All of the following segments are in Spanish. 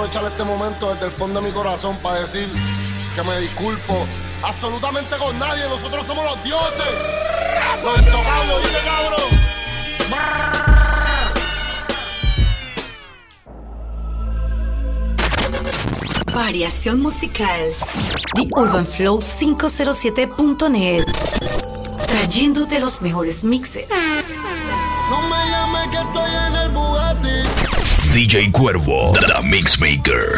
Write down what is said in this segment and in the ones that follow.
Aprovechar este momento desde el fondo de mi corazón para decir que me disculpo absolutamente con nadie. Nosotros somos los dioses. Los intocables, dile cabrón. Variación musical. The Urban Flow 507.net. Trayéndote los mejores mixes. No me llames que estoy. DJ Cuervo, The Mixmaker.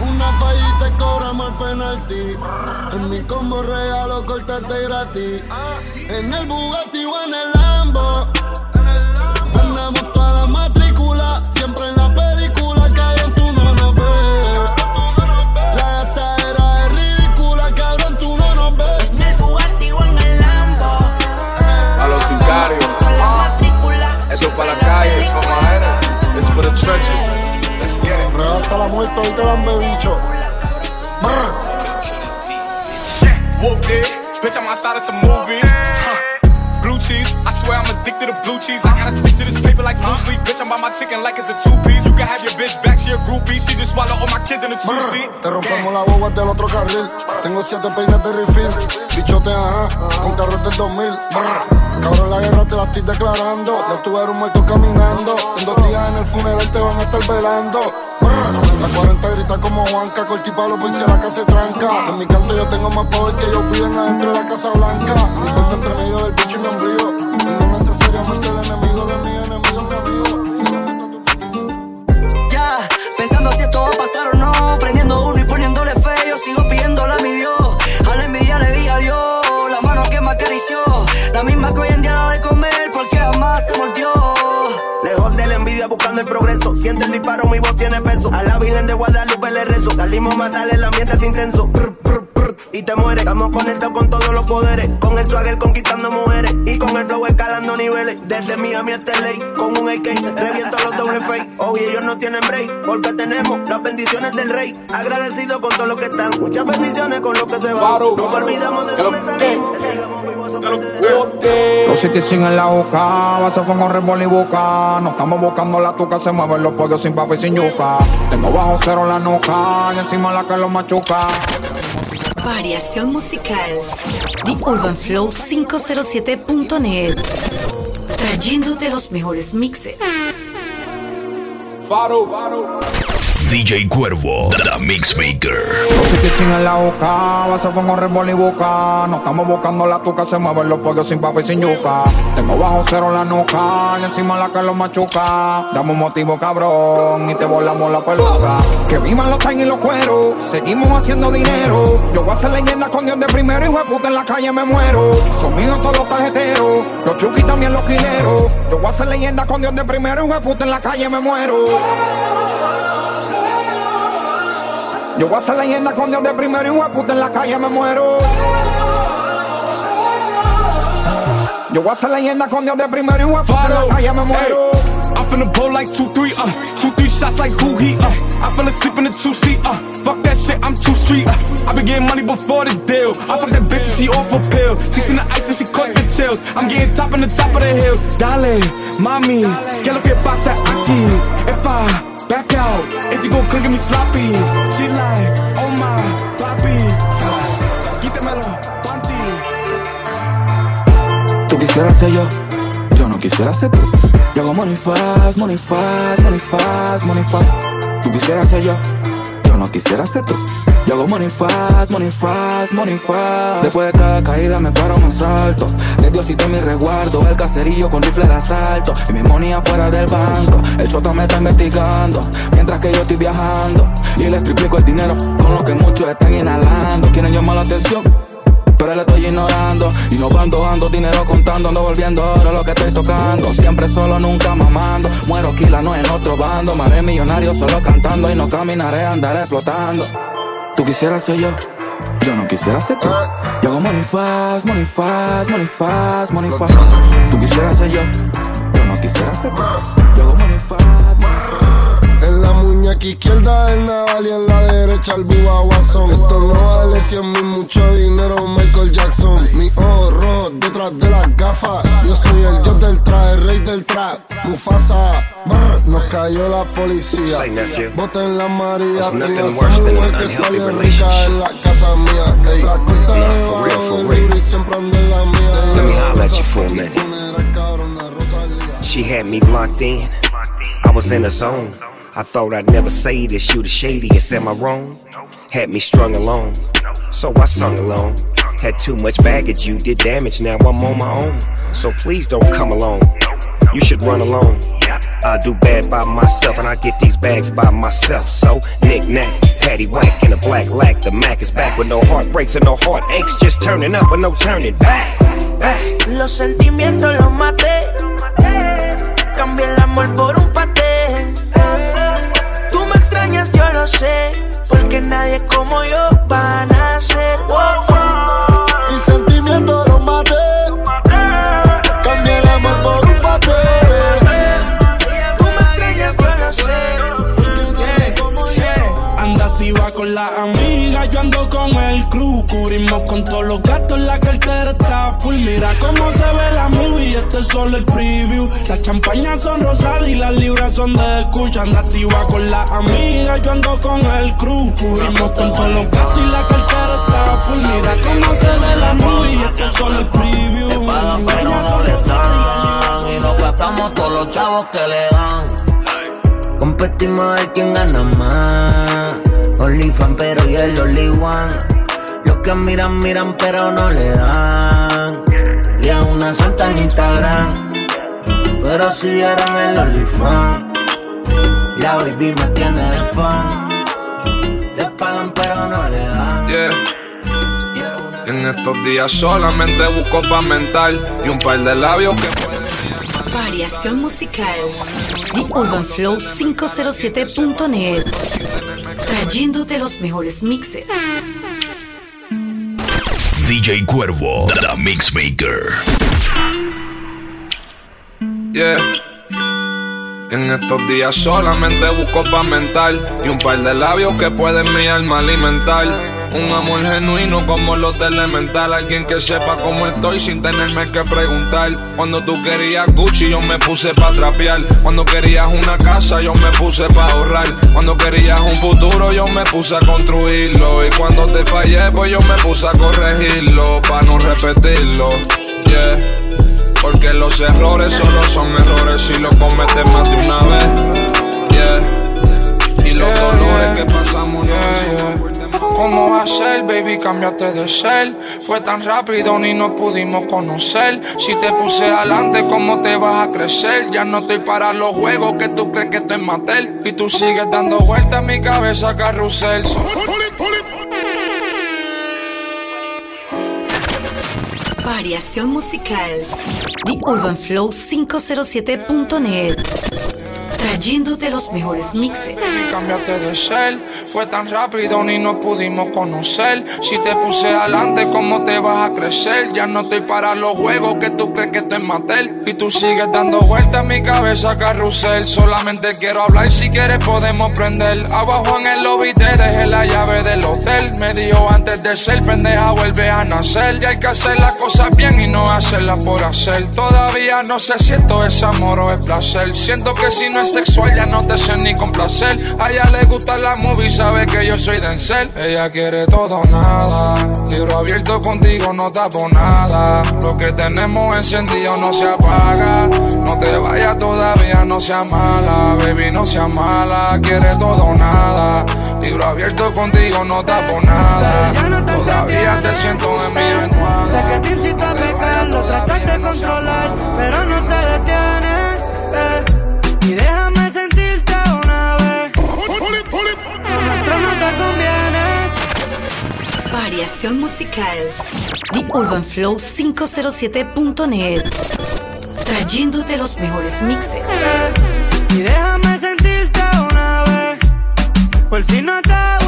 Una fallita y cobramos el penalti. En mi combo regalo cortate gratis. En el Bugatti o en el Lambo. Andamos toda la matrícula. Siempre It's for the trenches. Let's get it. Real hasta la muerte, hoy te dan bebicho. Whoop it, bitch, I'm outside of some movie. Huh. Blue cheese, swear I'm addicted to blue cheese. I gotta stick to this paper like blue sleep. Bitch, I'm by my chicken like it's a two piece. You can have your bitch back, she a groupie. She just swallow all my kids in a two seat. Te rompemos la boba del otro carril. Tengo siete peines de refill. Bichote, ajá, con carros del 2000. Brr. Cabrón, la guerra te la estoy declarando. Ya estuvieron muertos caminando. En dos días en el funeral te van a estar velando. La 40 grita como Juanca. Corti palo, pues si la casa se tranca. En mi canto yo tengo más poder que ellos piden adentro de la Casa Blanca. Mi cuenta entre medio del bicho y mi ombligo. Y no necesariamente el enemigo de mi enemigo, mi amigo. Ya, pensando si esto va a pasar o no. Prendiendo uno y poniéndole fe. Yo sigo pidiéndole a mi Dios. A la envidia le di adiós. La mano que me acarició. La misma que hoy en día da de comer. Porque jamás se mordió. Lejos de buscando el progreso. Siente el disparo, mi voz tiene peso. A la Virgen de Guadalupe le rezo. Salimos a matarle, el ambiente está intenso. Y te mueres. Estamos conectados con todos los poderes. Con el swagger conquistando mujeres. Y con el flow escalando niveles. Desde Miami hasta LA. Con un AK. Reviento los doble fake. Hoy ellos no tienen break. Porque tenemos las bendiciones del rey. Agradecido con todo lo que están. Muchas bendiciones con lo que se va. Faro. Nunca olvidamos de dónde salimos. Los 75 en la boca, vaso fuego, rebol y boca. No estamos buscando la tuca, se mueven los pollos sin papa y sin yuca. Tengo bajo cero la nuca, y encima la que lo machuca. Variación musical. The Urban Flow 507.net. Trayéndote los mejores mixes. Faro, Faro. DJ Cuervo, The Mixmaker. Los 75 en la boca, vaso fuego, rebol y boca. No estamos buscando la tuca, se mueven los pollos sin papa y sin yuca. Tengo bajo cero en la nuca, y encima la que lo machuca. Damos motivo cabrón y te volamos la peluca. Que vivan los time y los cueros, seguimos haciendo dinero. Yo voy a ser leyenda con Dios de primero, hijo de puta en la calle me muero. Son míos todos los tarjeteros, los chuki también los quileros. Yo voy a ser leyenda con Dios de primero, hijo de puta en la calle me muero. Yo voy a ser leyenda con Dios de primero y de puta en la calle me muero. Yo voy a ser leyenda con Dios de primero y de puta en la calle me muero. I'm finna blow like two, three, uh, two, three shots like who he, uh. I fell asleep in the two seat, uh. Fuck that shit, I'm too street, uh. I been getting money before the deal. I fuck that bitch and she off a pill. She seen the ice and she caught the chills. I'm getting top on the top of the hill. Dale, mami, que lo que pasa aquí? If I back out, is you gon' get me sloppy? She like, oh my, papi, quítemelo, panty. Tú quisieras ser yo, yo no quisiera ser tú. Yo hago money fast, money fast, money fast, money fast. Tú quisieras ser yo no quisiera ser tú. Yo hago money fast, money fast, money fast. Después de cada caída me paro, me salto. De Diosito mi resguardo, el caserillo con rifle de asalto. Y mi money afuera del banco, el chota me está investigando. Mientras que yo estoy viajando. Y les triplico el dinero con lo que muchos están inhalando. Quieren llamar la atención. Pero le estoy ignorando. Y no ando, ando dinero contando Ando volviendo ahora lo que estoy tocando. Siempre solo, nunca mamando. Muero kila, no en otro bando. Me millonario solo cantando Y no caminaré, andaré flotando Tú quisieras ser yo Yo no quisiera ser tú. Yo hago money fast, money fast, money fast, money fast. Tú quisieras ser yo Yo no quisiera ser tú. Yo hago money fast, muñeca izquierda el naval y en la derecha el Watson. Esto no vale 100 mil, mucho dinero, Michael Jackson. Mi horror detrás de las gafas. Yo soy el dios del traje, el rey del trap. Mufasa, brr, nos cayó la policía. Boten la María, mujer que está bien rica en la casa mía. Ey, la Nah, de bajo del siempre en la mía. Let me holler at you for a minute. She had me locked in. I was in a zone. I thought I'd never say this. You the shadiest, am I wrong? Had me strung along. So I sung along. Had too much baggage, you did damage. Now I'm on my own. So please don't come along. You should run alone. I do bad by myself and I get these bags by myself. So knick knack, patty whack in a black lack. The Mac is back with no heartbreaks and no heartaches. Just turning up with no turning back. back. Los sentimientos los maté. Cambié el amor por un paté. Sé. Porque nadie como yo va a nacer. Oh, oh. Y sentimiento lo maté. Cambié el amor por un paté. Tú me extrañas, yo lo sé. Anda activa con la amiga, yo ando con el crew. Cubrimos con todos los gastos, la cartera está full. Mira cómo se ve la movie, este es solo el preview. Las champañas son rosadas y las libras son de escucha. Anda activa con la amiga, yo ando con el crew. Cubrimos con todos los gastos y la cartera está full. Mira cómo se ve la movie, este es solo el preview. Las Pagan pero no le las dan Y nos gastamos todos los chavos que le dan Competimos a ver quién gana más OnlyFans pero y el Only Los que miran, miran pero no le dan. Y es una santa en Instagram. Pero si eran el OnlyFans La baby me tiene de fan. Les pagan pero no le dan. Yeah. En estos días solamente busco pa' mental y un par de labios que pueden Variación musical. The Urban Flow 507.net. Trayéndote los mejores mixes. DJ Cuervo, The Mixmaker. Yeah. En estos días solamente busco pa' mental y un par de labios que pueden mi alma alimentar. Un amor genuino como los de Elemental. Alguien que sepa cómo estoy sin tenerme que preguntar. Cuando tú querías Gucci, yo me puse pa' trapear. Cuando querías una casa, yo me puse pa' ahorrar. Cuando querías un futuro, yo me puse a construirlo. Y cuando te fallé, pues yo me puse a corregirlo. Pa' no repetirlo. Yeah. Porque los errores solo son errores si los cometes más de una vez. Yeah. Y los dolores que pasamos no son ¿Cómo ser, baby? Cámbiate de ser. Fue tan rápido ni nos pudimos conocer. Si te puse adelante, ¿cómo te vas a crecer? Ya no estoy para los juegos que tú crees que estoy matel. Y tú sigues dando vueltas en mi cabeza, carrusel. Variación musical. The Urban Flow 507.net. Trayéndote los mejores mixes. Cámbiate de ser, fue tan rápido ni nos pudimos conocer. Si te puse adelante, ¿cómo te vas a crecer? Ya no estoy para los juegos que tú crees que estoy matel. Y tú sigues dando vueltas en mi cabeza, carrusel. Solamente quiero hablar, si quieres podemos prender. Abajo en el lobby te dejé la llave del hotel. Me dijo antes de ser pendeja, vuelve a nacer. Y hay que hacer las cosas bien y no hacerlas por hacer. Todavía no sé si esto es amor o es placer. Siento que si no es sexual ya no te sé ni complacer. A ella le gusta la movie, sabe que yo soy Denzel. Ella quiere todo o nada. Libro abierto contigo, no tapo nada. Lo que tenemos encendido no se apaga. No te vayas todavía, no sea mala. Baby, no sea mala. Quiere todo o nada. Libro abierto contigo, no tapo nada. Todavía te siento en mi almohada. Sé que te incita a pecar, lo tratas de controlar, Variación musical. The Urban Flow 507.net. Trayéndote los mejores mixes. Y déjame sentirte una vez. Por si no te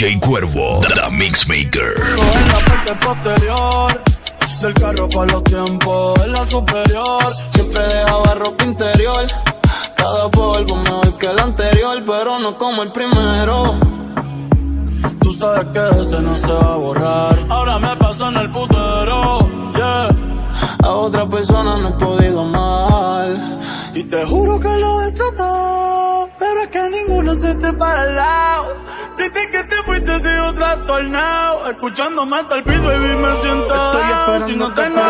DJ Cuervo, The Mixmaker. En la parte posterior del carro para los tiempos, en la superior. Siempre dejaba ropa interior. Cada polvo mejor que el anterior, pero no como el primero. Tú sabes que ese no se va a borrar. Ahora me paso en el putero, yeah. A otra persona no he podido mal. Y te juro que lo he tratado. Es que ninguno se te para al lado. Desde que te fuiste sigo trastornado. Escuchando más el piso, baby, me siento. Estoy esperando si no tengo a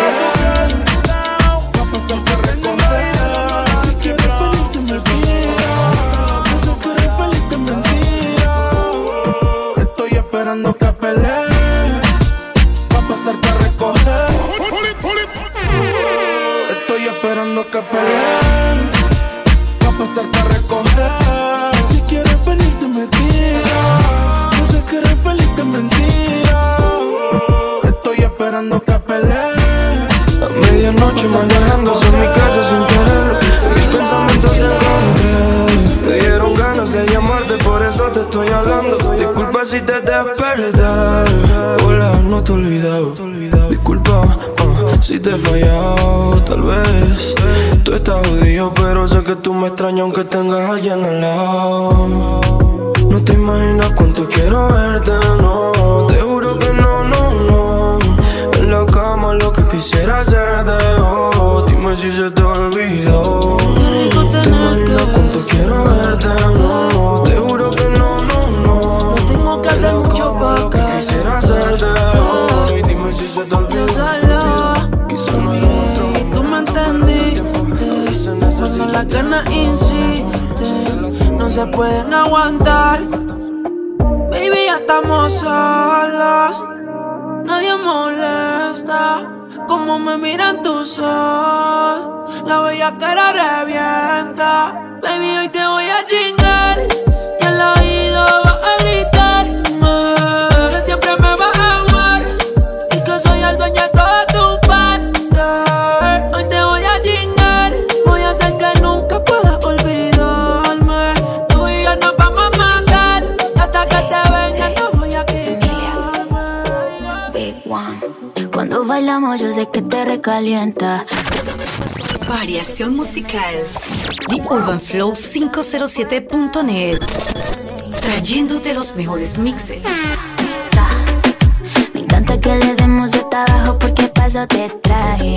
pasar por recoger. extraño aunque tengas a alguien en se pueden aguantar. Baby, ya estamos solos Nadie molesta Como me miran tus ojos. La bella cara revienta. Baby, hoy te voy Yo sé que te recalienta. Variación musical. The Urban Flow 507.net. Trayéndote los mejores mixes. Me encanta que le demos de trabajo porque paso te traje.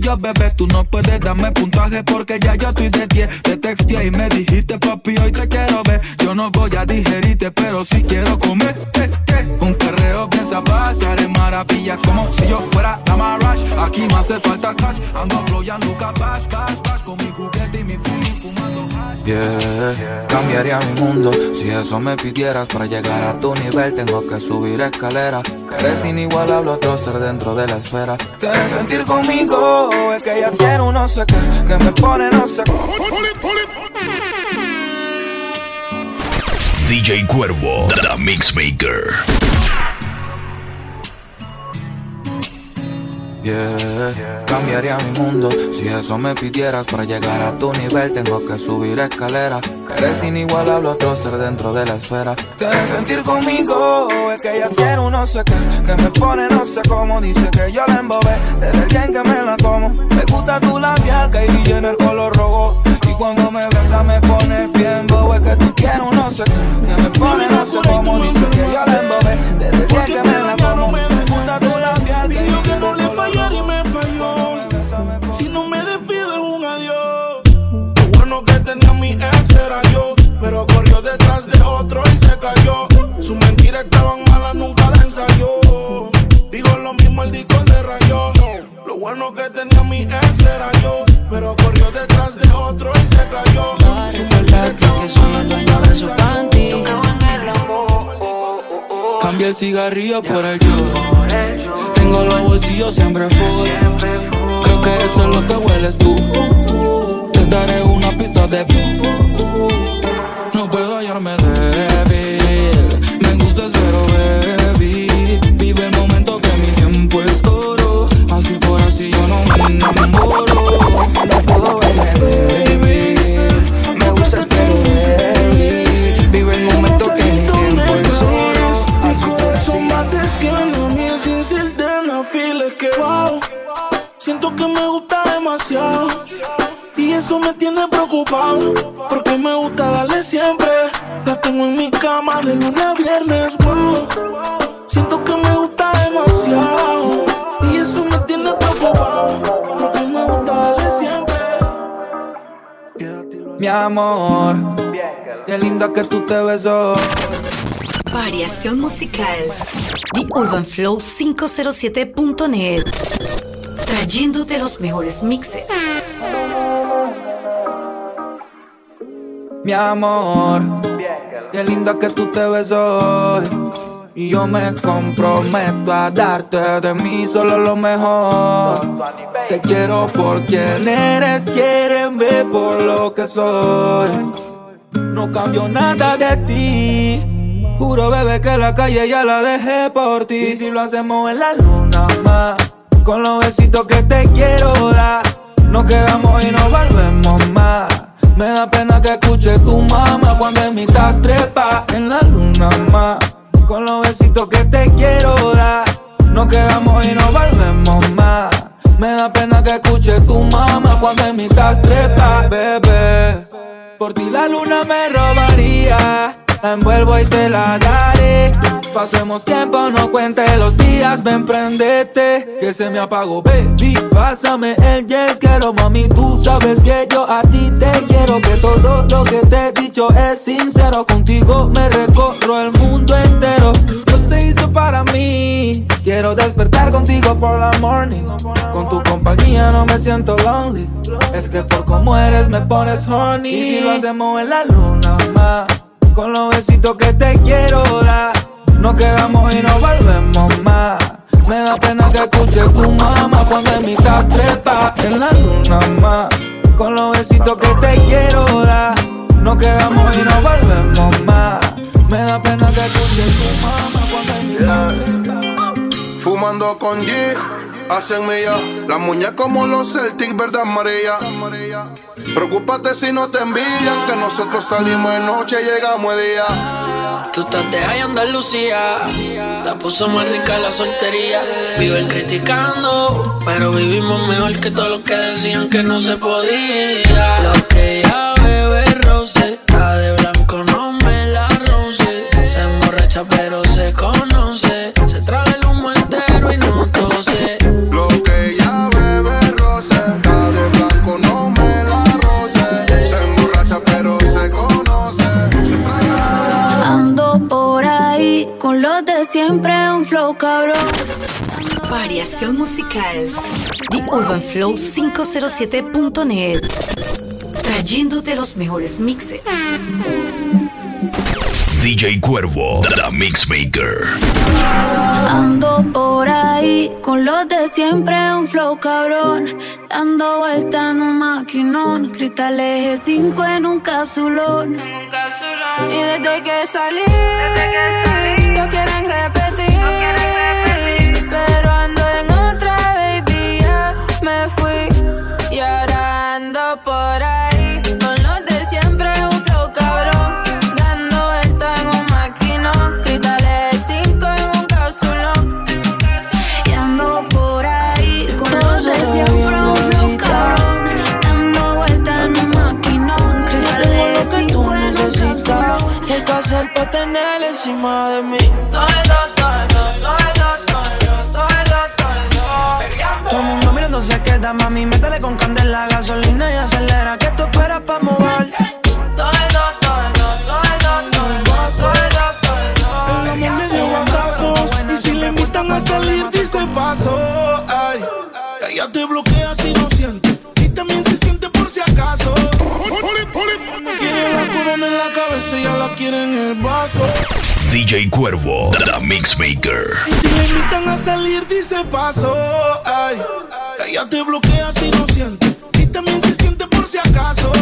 Yo, bebé. Tú no puedes darme puntaje porque ya yo estoy de 10. Te texteé y me dijiste, papi, hoy te quiero ver. Yo no voy a digerirte, pero sí quiero comer. Eh, eh. Un perreo bien sabás, estaré maravilla como si yo fuera la Marash. Aquí me hace falta cash. Ando flow y nunca bash, bash, bash. Con mi juguete y mi hash. Yeah, cambiaría mi mundo si eso me pidieras para llegar a tu nivel. Tengo que subir escaleras. Eres inigualable, otro ser dentro de la esfera. Quieres sentir conmigo, es que ya un no sé qué, que me pone no sé qué. DJ Cuervo, The Mixmaker. Yeah, cambiaría mi mundo si eso me pidieras para llegar a tu nivel. Tengo que subir escaleras. Eres inigualable, otro ser dentro de la esfera. Quieres sentir conmigo, es que ya tiene un no sé qué, que me pone no sé cómo. Dice que yo la embobé desde el día en que me la como. Me gusta tu labial, Kylie en el color rojo. Y cuando me besa me pone bien bobo. Es que tú quieres un no sé qué, que me pone no sé cómo. Dice que yo la embobé desde el día en que me la como. Me gusta tu labial, era yo. Pero corrió detrás de otro y se cayó. Sus mentiras estaban malas, nunca la ensayó. Digo lo mismo, el disco se rayó. Lo bueno que tenía mi ex era yo. Pero corrió detrás de otro y se cayó. Sus mentiras estaban malas, nunca la ensayó. Cambia el cigarrillo por el yo. Tengo los bolsillos siempre full. Creo que eso es lo que hueles tú. Daré una pista de No puedo hallarme débil. Me gustas, pero baby. Vive el momento que mi tiempo es oro. Así por así yo no me enamoro. No puedo verme débil. Me gustas, pero débil. Vive el momento que mi tiempo es oro. Así por así. Son más de 100 mil sin ser de que wow. Siento que me gusta demasiado. Eso me tiene preocupado. Porque me gusta darle siempre. La tengo en mi cama de lunes a viernes. Wow. Siento que me gusta demasiado. Y eso me tiene preocupado. Porque me gusta darle siempre. Mi amor, qué linda que tú te ves hoy. Variación musical. The Urban Flow 507.net. Trayéndote los mejores mixes. Mi amor, qué linda que tú te ves hoy. Y yo me comprometo a darte de mí solo lo mejor. Te quiero por quien eres, quieren ver por lo que soy. No cambio nada de ti. Juro, bebé, que la calle ya la dejé por ti. Y si lo hacemos en la luna más, con los besitos que te quiero dar. Nos quedamos y nos volvemos más. Me da pena que escuche tu mamá cuando en mi tas trepa en la luna más. Con los besitos que te quiero dar. Nos quedamos y nos volvemos más. Me da pena que escuche tu mamá cuando en mi tas trepa, bebé. Por ti la luna me robaría. La envuelvo y te la daré. Pasemos tiempo, no cuente los días, ven prendete. Que se me apagó, baby. Pásame el yes, quiero mami. Tú sabes que yo a ti te quiero. Que todo lo que te he dicho es sincero. Contigo me recorro el mundo entero. Dios te hizo para mí. Quiero despertar contigo por la morning. Con tu compañía no me siento lonely. Es que por como eres me pones horny. Y si lo hacemos en la luna, más. Con los besitos que te quiero dar. Nos quedamos y nos volvemos más. Me da pena que escuche tu mamá cuando en mi casa trepa en la luna más. Con los besitos que te quiero dar. Nos quedamos y nos volvemos más. Me da pena que escuche tu mamá cuando en mi casa trepa. Fumando con G, hacen mía. La muñeca como los Celtics, verdad María. Preocúpate si no te envían, que nosotros salimos de noche y llegamos de día. Tú estás de high Andalucía, la puso más rica la soltería. Viven criticando, pero vivimos mejor que todos los que decían que no se podía. Lo que ella bebe roce, está de Variación musical. The Urban Flow 507.net. Trayéndote los mejores mixes. DJ Cuervo, The Mixmaker. Ando por ahí con los de siempre, un flow cabrón. Dando vuelta en un maquinón, cristal eje 5 en un capsulón. Y desde que salí, todos quieren repetir. Encima de mí? Todo eso, todo eso, todo eso, todo eso, todo eso, todo. Todo el mundo mirando se queda, mami, métele con candela, gasolina y acelera. ¿Qué tú esperas para mover? Todo. El amor le dio batazos. Y si le invitan a salir, dice paso. Ay, ella te bloquea si no siente. Y también se siente por si acaso. Quiere la corona en la cabeza, ella la quiere en el vaso. DJ Cuervo, The Mixmaker. Si le invitan a salir, dice paso. Ay, Ella te bloquea si no siente. Y también se siente por si acaso.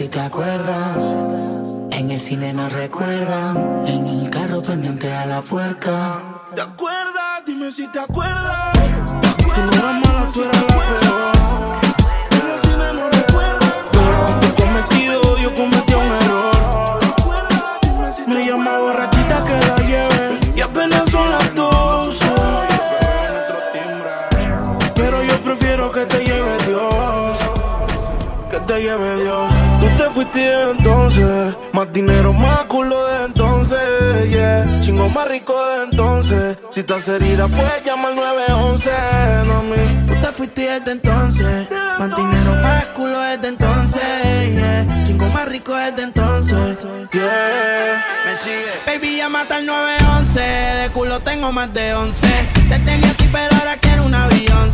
Si te acuerdas. En el cine nos recuerdan. En el carro pendiente a la puerta. ¿Te acuerdas? Dime si te acuerdas. Tú no eras mala, tú eras la peor. En el cine no recuerdan. Pero tú cometido, yo cometí fuiste de entonces. Más dinero, más culo de entonces. Yeah. Chingo más rico de entonces. Si estás herida, puedes llamar 911. No a mí. Tú te fuiste desde entonces. Más dinero, más culo desde entonces. Yeah. Chingo más rico desde entonces. Yeah. Me sigue. Baby, llama al 911. De culo tengo más de 11. Te tenía a ti, pero ahora quiero un avión.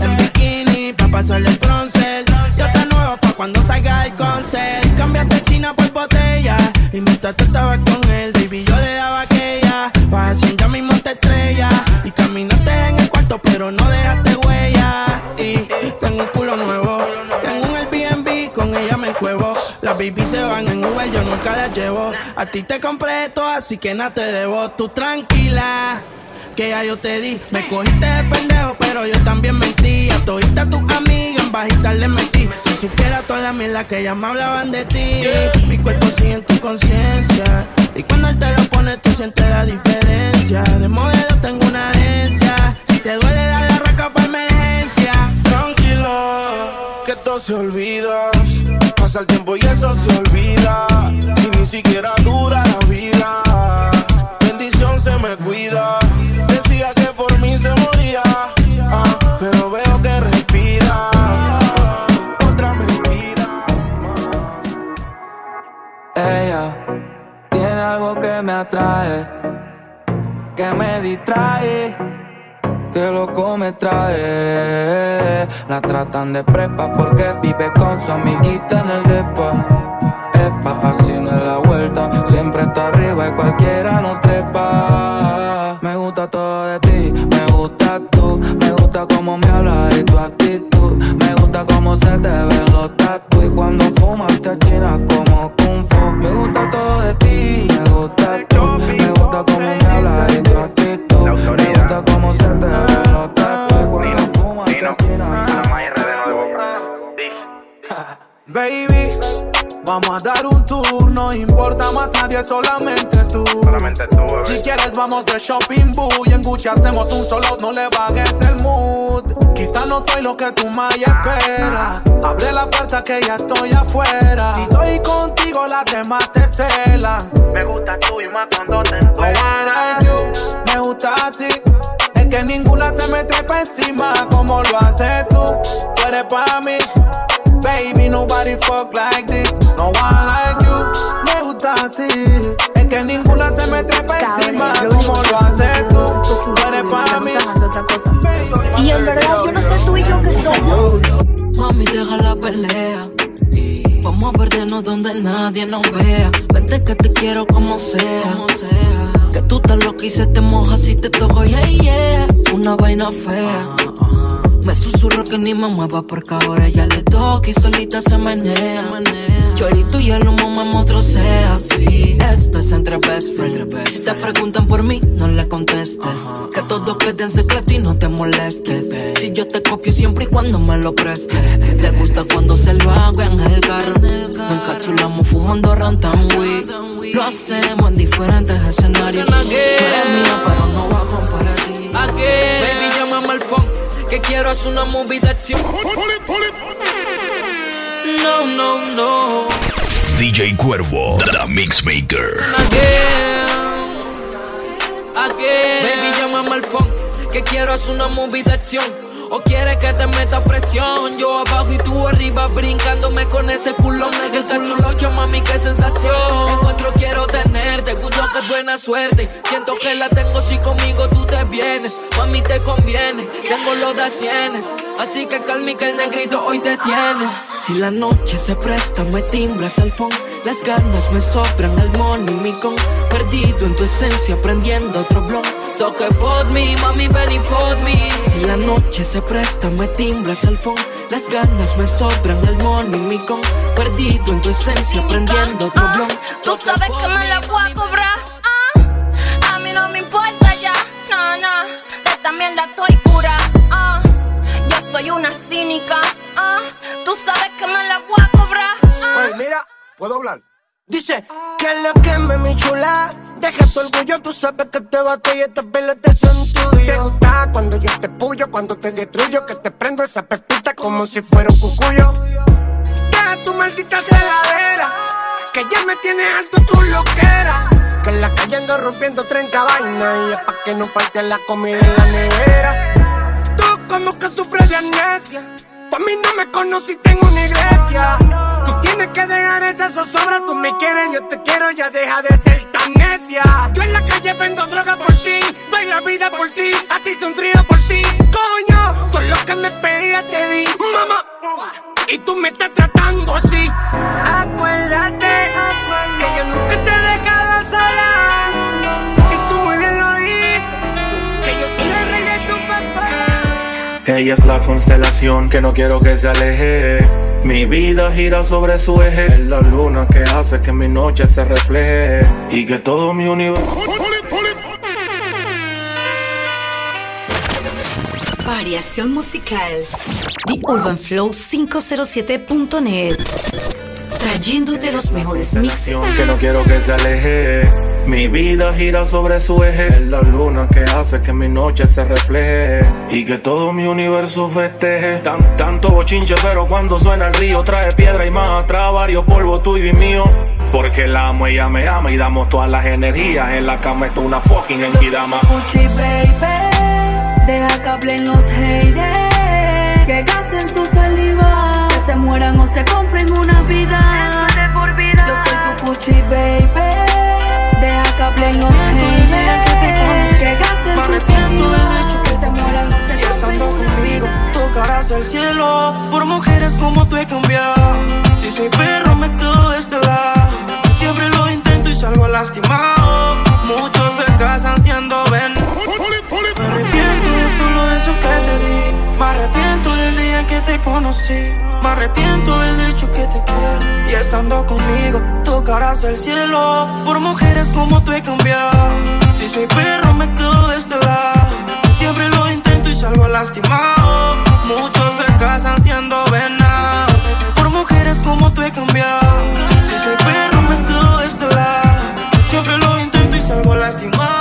En bikini, pa' pasarle el bronce. Yo te nuevo pa' cuando salga el concert. Cambiaste China por botella. Y mientras tú estabas con él, baby, yo le daba aquella. Vas haciendo ya mismo te estrella. Y caminaste en el cuarto, pero no dejaste huella. Y tengo un culo nuevo. Tengo un Airbnb, con ella me encuevo. Las baby se van en Uber, yo nunca las llevo. A ti te compré esto, así que nada te debo. Tú tranquila. Que ya yo te di, me cogiste de pendejo, pero yo también mentí. A todita tus amigas en bajita le metí. Si supiera toda la mierda que ya me hablaban de ti. Mi cuerpo sigue en tu conciencia. Y cuando él te lo pone, tú sientes la diferencia. De modelo tengo una agencia. Si te duele, dale arranca para emergencia. Tranquilo, que todo se olvida. Pasa el tiempo y eso se olvida. Si ni siquiera dura la vida. Bendición se me cuida. Decía que por mí se moría. Ella tiene algo que me atrae, que me distrae, que loco me trae. La tratan de prepa porque vive con su amiguita en el depa. Epa, así no es la vuelta, siempre está arriba y cualquiera no trepa. Me gusta todo de ti, me gusta tú, me gusta cómo me hablas y tu actitud. Me gusta cómo se te ven los tatu y cuando se te ven los tatu y cuando fumas te achinas Baby, vamos a dar un tour, no importa más nadie, solamente tú. Si quieres vamos de shopping boo y en Gucci hacemos un solo, no le bajes el mood. Quizá no soy lo que tu maya espera. Abre la puerta que ya estoy afuera. Si estoy contigo, las demás te celan. Me gusta tú y más cuando te encuentras. Me gusta así. Es que ninguna se me trepa encima como lo haces tú. Tú eres para mí. Baby, nobody fuck like this. No one like you. Me gusta así. Es que ninguna se me trepa encima como lo haces tú. Tú eres para mí. Y en verdad, yo no sé tú y yo que somos. Mami, deja la pelea. Vamos a perdernos donde nadie nos vea. Vente que te quiero como sea. Que tú estás loca y se te moja si te toco, yeah, yeah. Una vaina fea. Me susurro que ni me mueva porque ahora ya le toca y solita se menea. Chorito y el humo me motrocea así. Esto es entre best friends. Si te preguntan por mí, no le contestes. Que todo quede en secreto y no te molestes. Si yo te copio siempre y cuando me lo prestes. Te gusta cuando se lo hago en el carro. Nos encapsulamos fumando rantanwi. Lo hacemos en diferentes escenarios. Tú eres mía, pero no bajo para ti. Baby, llámame al phone. Que quiero hacer una movie de acción. No, no, no. DJ Cuervo, The Mixmaker. Again. Baby, llámame al phone. Que quiero hacer una movie de acción. O quieres que te meta presión. Yo abajo y tú arriba brincándome con ese culón. Ese chulo, mami, qué sensación. Encuentro quiero tenerte. Gusto que es buena suerte. Siento que la tengo si conmigo tú te vienes. Mami, te conviene. Tengo los de cienes. Así que calmi que el negrito hoy te tiene. Si la noche se presta, me timbras el phone. Las ganas me sobran, el money, mi con. Perdido en tu esencia, prendiendo otro blog. So que fuck me, mami, ven y fuck me. Si la noche se presta, me timbras el phone. Las ganas me sobran, el money, mi con. Perdido en tu esencia, prendiendo otro blog. Tú sabes que me la voy a cobrar. ah. A mí no me importa ya. No, no. De esta mierda estoy cura. Soy una cínica. ah. Tú sabes que me la voy a cobrar. ah. Oye, mira, ¿puedo hablar? Dice, que lo que me mi chula. Deja tu orgullo, tú sabes que te bato y estas pelotas son tuyos. Te gusta cuando yo te puyo, cuando te destruyo, que te prendo esa pepita como si fuera un cucuyo. Deja tu maldita celadera, que ya me tienes alto tu loquera. Que en la calle ando rompiendo 30 vainas y es pa' que no falte la comida en la nevera. Como que sufres de amnesia. Tú a mí no me conociste en una iglesia. Tú tienes que dejar esa zozobra. Tú me quieres, yo te quiero, ya deja de ser tan necia. Yo en la calle vendo droga por ti. Doy la vida por ti. A ti sonrío por ti. Coño, todo lo que me pedías te di. Mamá. Y tú me estás tratando así. Acuérdate que yo nunca te Ella es la constelación que no quiero que se aleje. Mi vida gira sobre su eje. Es la luna que hace que mi noche se refleje. Y que todo mi universo. Variación musical. The Urban Flow 507.net. Trayéndote los mejores mixes. Que no quiero que se aleje. Mi vida gira sobre su eje. Es la luna que hace que mi noche se refleje. Y que todo mi universo festeje. Tan, tanto bochinche, pero cuando suena el río trae piedra y más atrás varios polvos tuyo y mío. Porque la amo, ella me ama y damos todas las energías. En la cama está una fucking enkidama. Gucci, baby. Deja que hablen los haters. Que gasten su saliva. Que se mueran o se compren una vida. Yo soy tu Gucci, baby. Deja que hablen los haters. Que gasten su saliva. Que se mueran o se Y estando conmigo, vida. tocarás el cielo. Por mujeres como tú he cambiado. Si soy perro, me quedo de este lado. Siempre lo intento y salgo lastimado. Muchos se casan siendo ven. Que te conocí. Me arrepiento del dicho que te quiero. Y estando conmigo, tocarás el cielo. Por mujeres como tú he cambiado. Si soy perro, me quedo de este lado. Siempre lo intento y salgo lastimado. Muchos se casan siendo venados. Por mujeres como tú he cambiado. Si soy perro, me quedo de este lado. Siempre lo intento y salgo lastimado.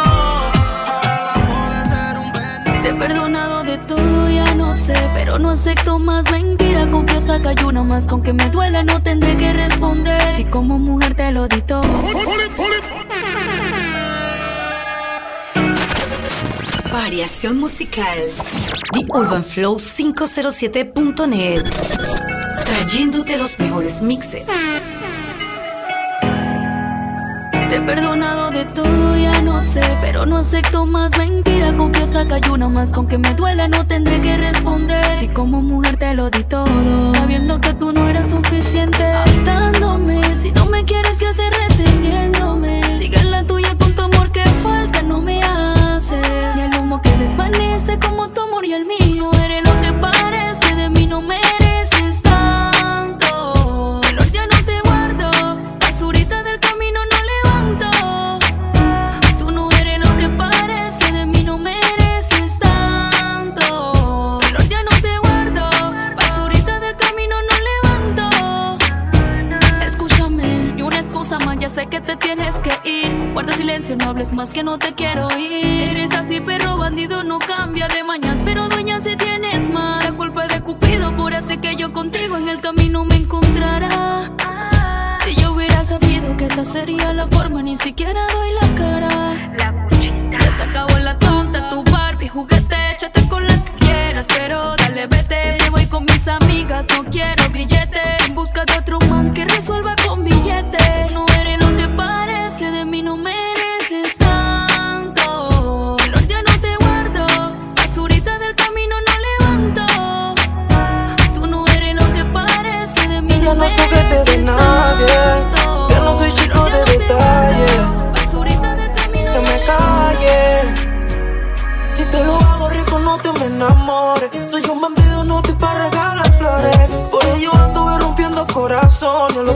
Te he perdonado de todo, sé, pero no acepto más mentira. Confiesa que hay una más, con que me duela no tendré que responder. Si como mujer te lo di todo. Variación musical. The Urban Flow 507.net. trayéndote los mejores mixes. Te he perdonado de todo, ya no sé, pero no acepto más mentira. Confiesa que hay una más, con que me duele no tendré que responder. Si como mujer te lo di todo, sabiendo que tú no eras suficiente, atándome. Si no me quieres, que hacer reteniéndome? Sigue la tuya con tu amor que falta, no me haces. Y el humo que desvanece como tu amor y el mío, eres Guarda silencio, no hables más que no te quiero ir. Eres así, perro bandido, no cambia de mañas, pero dueña si tienes más. La culpa de Cupido, por hace que yo contigo en el camino me encontrará. Si yo hubiera sabido que esa sería la forma, ni siquiera doy la cara. Ya se acabó la tonta, tu Barbie, juguete, échate con la que quieras, pero dale, vete. Me voy con mis amigas, no quiero billete. En busca de otro man que resuelva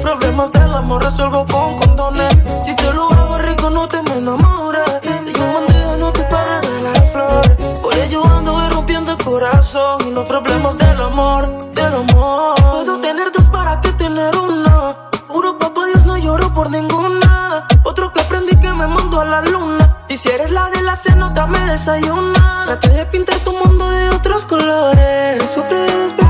problemas del amor resuelvo con condones. Si te lo hago rico, no te me enamores. Soy un bandido, no te para regalar flores. Por ello ando rompiendo corazón. Y los problemas del amor, del amor. Puedo tener dos para que tener una. Juro, papá, Dios, no lloro por ninguna. Otro que aprendí que me mandó a la luna. Y si eres la de la cena, otra me desayuna. Traté de pintar tu mundo de otros colores. Si sufre de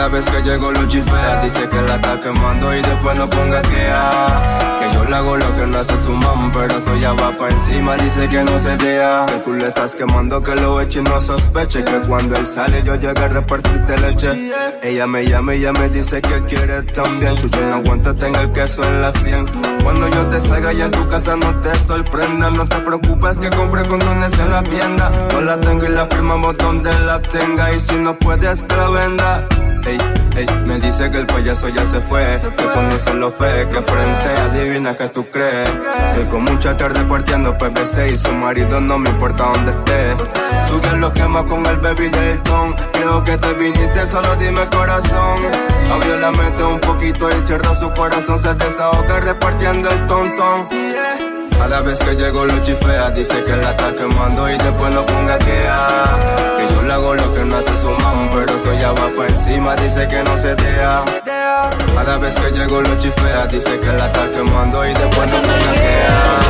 Cada vez que llego lo chifea Dice que la está quemando y después no ponga quea Que yo le hago lo que no hace su mam Pero eso ya va pa' encima, dice que no se dea Que tú le estás quemando, que lo eche y no sospeche. Que cuando él sale yo llego a repartirte leche. Ella me llama y ella me dice que quiere también. Chucho no aguanta, tenga el queso en la sien. Cuando yo te salga y en tu casa no te sorprenda. No te preocupes que compre condones en la tienda. No la tengo y la firmamos donde la tenga. Y si no puedes que la venda Ey, ey, me dice que el payaso ya se fue. Que con eso lo fe, que frente, adivina que tú crees. Estoy con mucha tarde partiendo PPC y su marido no me importa dónde esté. Sube lo quema con el baby del ton. Creo que te viniste, solo dime corazón. Abrió la mente un poquito y cierra su corazón. Se desahoga repartiendo el tontón. Cada vez que llego lo chifea, dice que la está quemando y después no ponga quea. Que yo le hago lo que no hace su mam, pero eso ya va pa' encima, dice que no se dea. Cada vez que llego lo chifea, dice que la está quemando y después no ponga quea.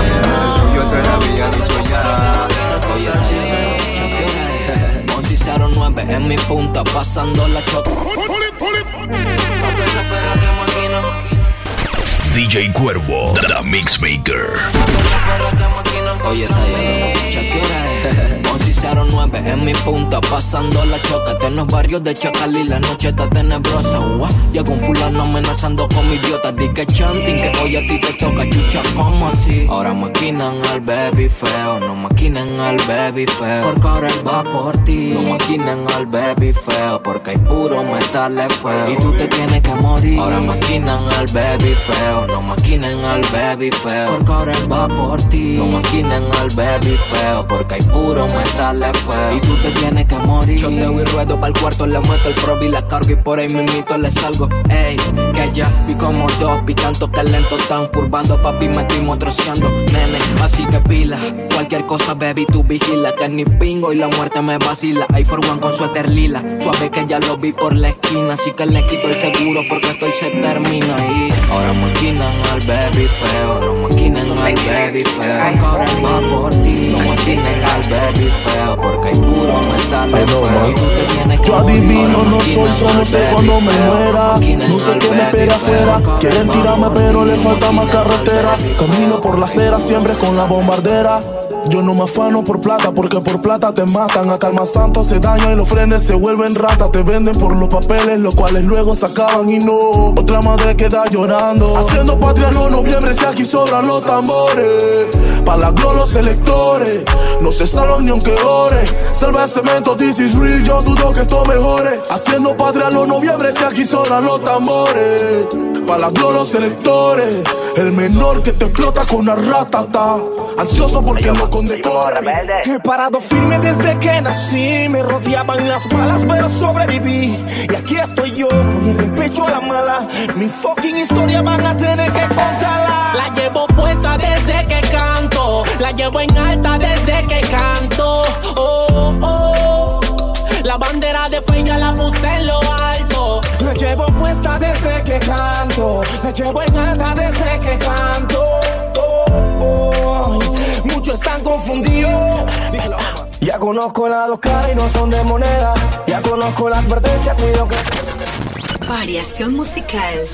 Yo te lo había dicho ya. Oye, 09 en mi punta, pasando la choca. DJ Cuervo, The Mixmaker. 11 y 09 en mi punta, pasando la choca. En los barrios de Chacalí, la noche está tenebrosa. Guau, Ya con fulano amenazando con mi idiota. Di que chanting, que hoy a ti te toca, chucha, ¿cómo así? Ahora maquinan al baby feo, no maquinen al baby feo. Porque ahora él va por ti. No maquinen al baby feo, porque hay puro metal feo. Y tú te tienes que morir. Ahora maquinan al baby feo, no maquinen al baby feo. Porque ahora él va por ti. No maquinen al baby feo, porque hay puro metal feo. Y tú te tienes que morir. Choteo y ruedo pa'l cuarto, le meto el probi, la cargo y por ahí mismito le salgo. Ey, que ya vi como dos, vi tanto que lento están curvando, papi, me estoy motroceando, nene. Así que pila, cualquier cosa, baby, tú vigila. Que ni pingo y la muerte me vacila. Hay for one con suéter lila, suave que ya lo vi por la esquina. Así que le quito el seguro porque estoy se termina ahí. Ahora maquinan al baby feo, no maquinen al baby feo. Ahora va por ti, no maquinen al baby feo porque hay puro metal feo. Tienes que Yo adivino, no soy, solo sé cuando me feo, muera. No sé qué me espera feo. afuera. Quieren tirarme, pero le falta más carretera. Camino por la acera, siempre con la bombardera. Yo no me afano por plata porque por plata te matan. El más santo se daña y los frenes se vuelven ratas. Te venden por los papeles, los cuales luego se acaban y no. Otra madre queda llorando. Haciendo patria no noviembre, si aquí sobran los tambores. Pa' la los electores. No se salvan ni aunque ore. Salva el cemento, this is real. Yo dudo que esto mejore. Haciendo patria los noviembre, si aquí sobran los tambores. Pa' la los electores. El menor que te explota con una ratata. Ansioso porque no condecora. He parado firme desde que nací. Me rodeaban las balas, pero sobreviví. Y aquí estoy yo, poniendo el pecho a la mala. Mi fucking historia van a tener que contarla. La llevo puesta desde que canto. La llevo en alta desde que canto. Oh, oh. La bandera de fe ya la puse en lo alto. La llevo puesta desde que canto. La llevo en alta desde que canto. Muchos están confundidos. Ya conozco las dos caras y no son de moneda. Ya conozco la advertencia, cuido que. Variación musical.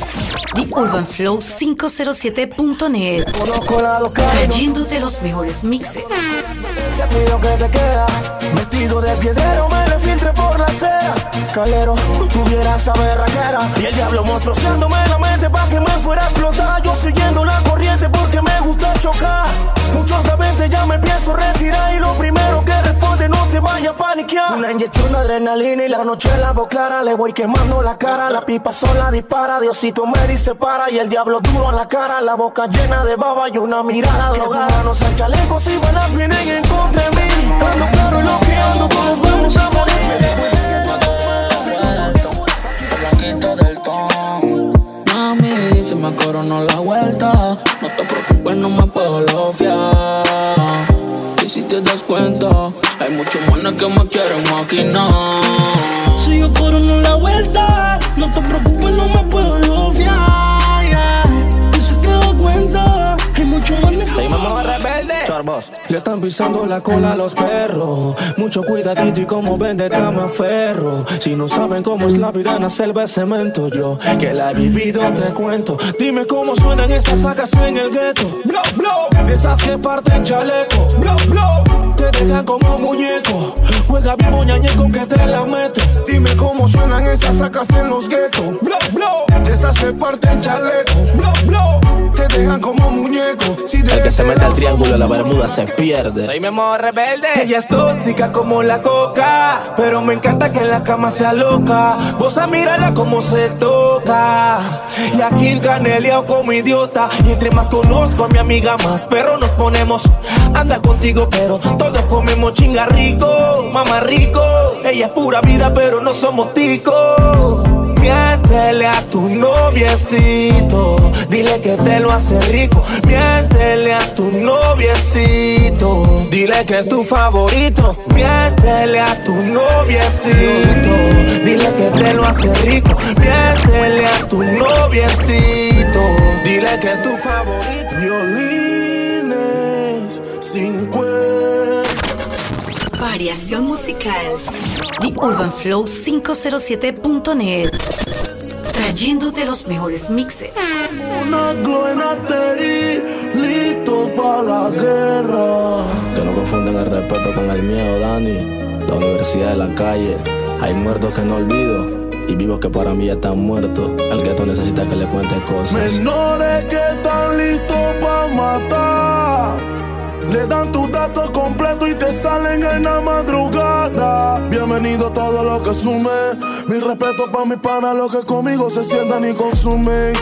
The Urban Flow 507.net. Conozco las dos caras. Trayéndote los mejores mixes. Cuido que te queda. Vestido de piedrero, filtre por la acera. Calero, tuviera saber raquera. Y el diablo monstruoseándome la mente pa' que me fuera a explotar. Yo siguiendo la corriente porque me gusta chocar. Muchos de 20 ya me pienso retirar. Y lo primero que responde, no te vayas a paniquear. Una inyección de adrenalina y la noche la voz clara. Le voy quemando la cara, la pipa sola dispara. Diosito me dice para. Y el diablo duro en la cara, la boca llena de baba y una mirada drogada. Manos al chaleco si balas vienen en contra de mí. Ando claro y lo que ando, todos vamos a morir. Mami, se me coronó la vuelta. No te preocupes, no me puedo lofiar. Y si te das cuenta, hay muchos manes que me quieren maquinar. Si yo corono la vuelta, no te preocupes, no me puedo lofiar. yeah. Y si te das cuenta, hay muchos manes Le están pisando la cola a los perros. Mucho cuidadito y como vendetta me aferro. Si no saben cómo es la vida en la selva cemento, yo que la he vivido te cuento. Dime cómo suenan esas sacas en el gueto. Blow, blow, esas que parten chaleco. Blow, blow, te dejan como muñeco. Juega vivo ñañeco que te la meto. Dime cómo suenan esas sacas en los guetos. Blow, blow, esas que parten chaleco. blow, blow. Te dejan como muñeco. Si de El que se mete al triángulo la somos bermuda se pierde. Soy mi amor rebelde. Ella es tóxica como la coca, pero me encanta que en la cama sea loca. Vos a mirarla como se toca. Y aquí en Canelia como idiota. Y entre más conozco a mi amiga, más perro nos ponemos. Anda contigo, pero todos comemos chinga rico, mamá rico. Ella es pura vida, pero no somos ticos. Miéntele a tu noviecito, dile que te lo hace rico. Miéntele a tu noviecito, dile que es tu favorito. Miéntele a tu noviecito, dile que te lo hace rico. Miéntele a tu noviecito, dile que es tu favorito. Violines sin cuerda. Variación musical. The Urban Flow 507.net. Trayéndote los mejores mixes. Una gloenateri, listo para la guerra. Que no confunden el respeto con el miedo, Dani. La universidad de la calle. Hay muertos que no olvido. Y vivos que para mí ya están muertos. El gueto necesita que le cuente cosas. Menores que están listos para matar. Le dan tus datos completos y te salen en la madrugada. Bienvenido a todo lo que sume. Mil respeto para mis panas, los que conmigo se sientan y consumen.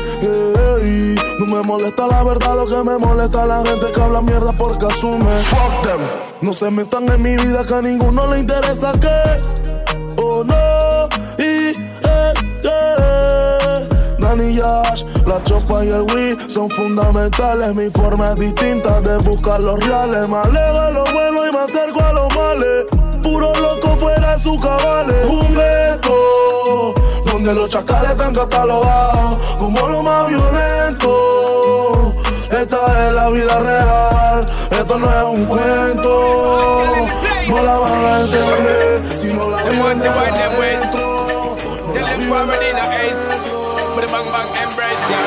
No me molesta la verdad, lo que me molesta es la gente que habla mierda porque asume. Fuck them. No se metan en mi vida que a ninguno le interesa que. Oh no. Y eh, eh. Danny Yash, la chopa y el Wii son fundamentales. Mi forma es distinta de buscar los reales. Me alejo de lo bueno y me acerco a los males. Puro loco fuera de su cabales. Un gueto donde los chacales están catalogados como lo más violento. Esta es la vida real, esto no es un cuento. No la van a entender si no la.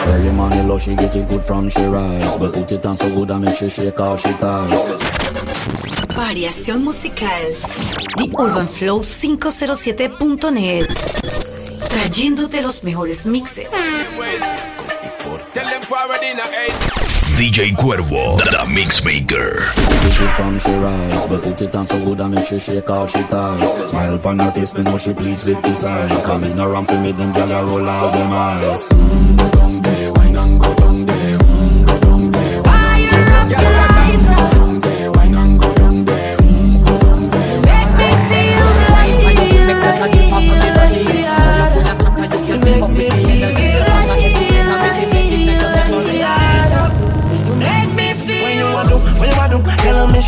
Tell them forward in love, she get it good from she rise But put it on so good I make she shake all she ties Variación musical. The Urban Flow 507.net. Trayéndote los mejores mixes. DJ Cuervo, the Mixmaker. Pretty from she rise, but put it on so good I make she shake all she ties. Smile upon her face, me know she pleased with this eyes. Come in around to me, them gyal a roll out them eyes. Mm, go down there, wine and go down there.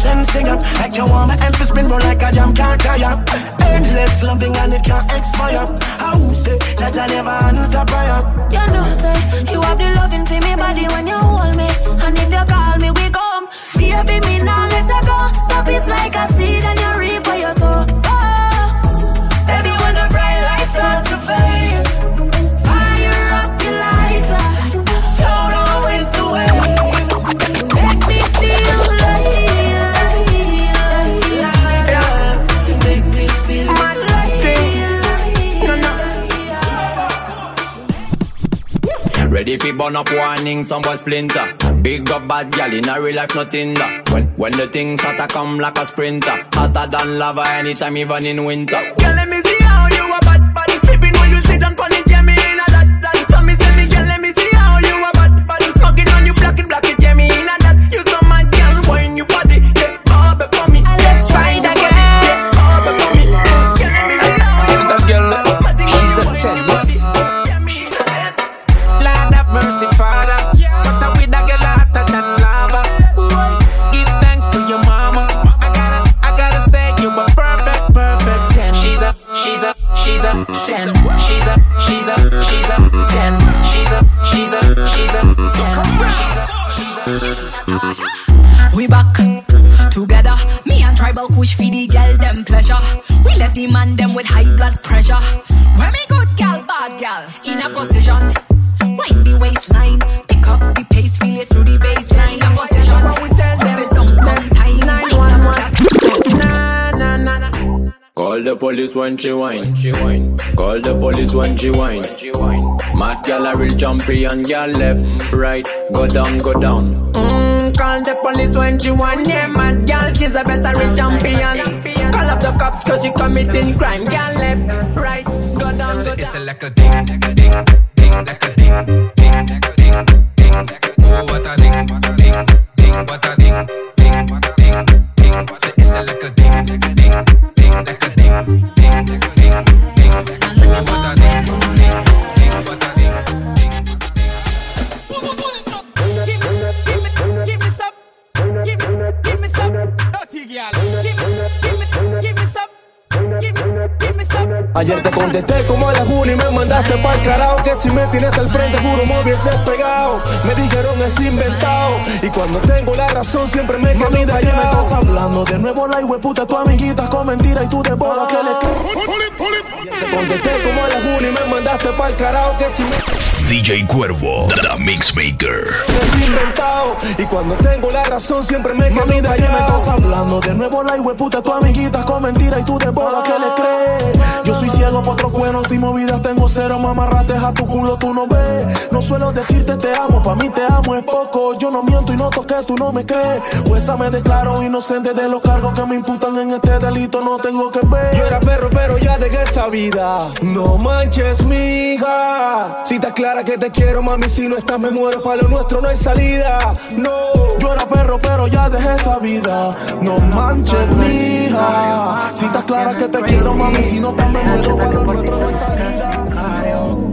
A sing up Like you want my empty spin roll like a jam can't tire Endless loving and it can't expire How say, judge I never answer prayer You know, say you have the loving for me body when you hold me, and if you call me, we come. Baby, me now let her go. Love is like a seed, and you reap what you sow. Fi burn up warning, some boy splinter. Big up bad gal in a real life, nothing that. When when the things to come like a sprinter, hotter than lava anytime, even in winter. Police when she whine. Call the police when she whine. Mad gal a real champion, gal left, right, go down, go down. Mm, call the police when she want yeah, mad girl, she's a better rich champion. Call up the cops cause she committing crime. Girl left, right, go down, go down. It's a like a ding, ding, ding, like a ding, ding, ding, Ayer te contesté como a la una y me mandaste pa'l carajo Que si me tienes al frente juro me hubieses pegado Me dijeron es inventado Y cuando tengo la razón siempre me quedo Mami, ¿de qué me estás hablando? De nuevo la hueputa, tu amiguita con mentira y tú de bola que le crees. Te contesté como a la una y me mandaste pa'l carajo Que si me DJ Cuervo, the Mixmaker. es inventado Y cuando tengo la razón siempre me quedo Mami, ¿de qué me estás hablando? De nuevo la hueputa, tu amiguita con mentira y tú de bola que le crees. Yo soy ciego por otros cueros y movidas tengo cero, mamarrates a tu culo tú no ves. No suelo decirte te amo, pa' mí te amo es poco. Yo no miento y no toqué, tú no me crees. Pues esa me declaro inocente de los cargos que me imputan en este delito, no tengo que ver. Yo era perro pero ya dejé esa vida No manches mija Si estás clara que te quiero mami Si no estás me muero para lo nuestro no hay salida No Yo era perro, pero ya dejé esa vida. No manches, mija. Si estás clara que te quiero, mami, si no te me muero, para lo nuestro no hay salida.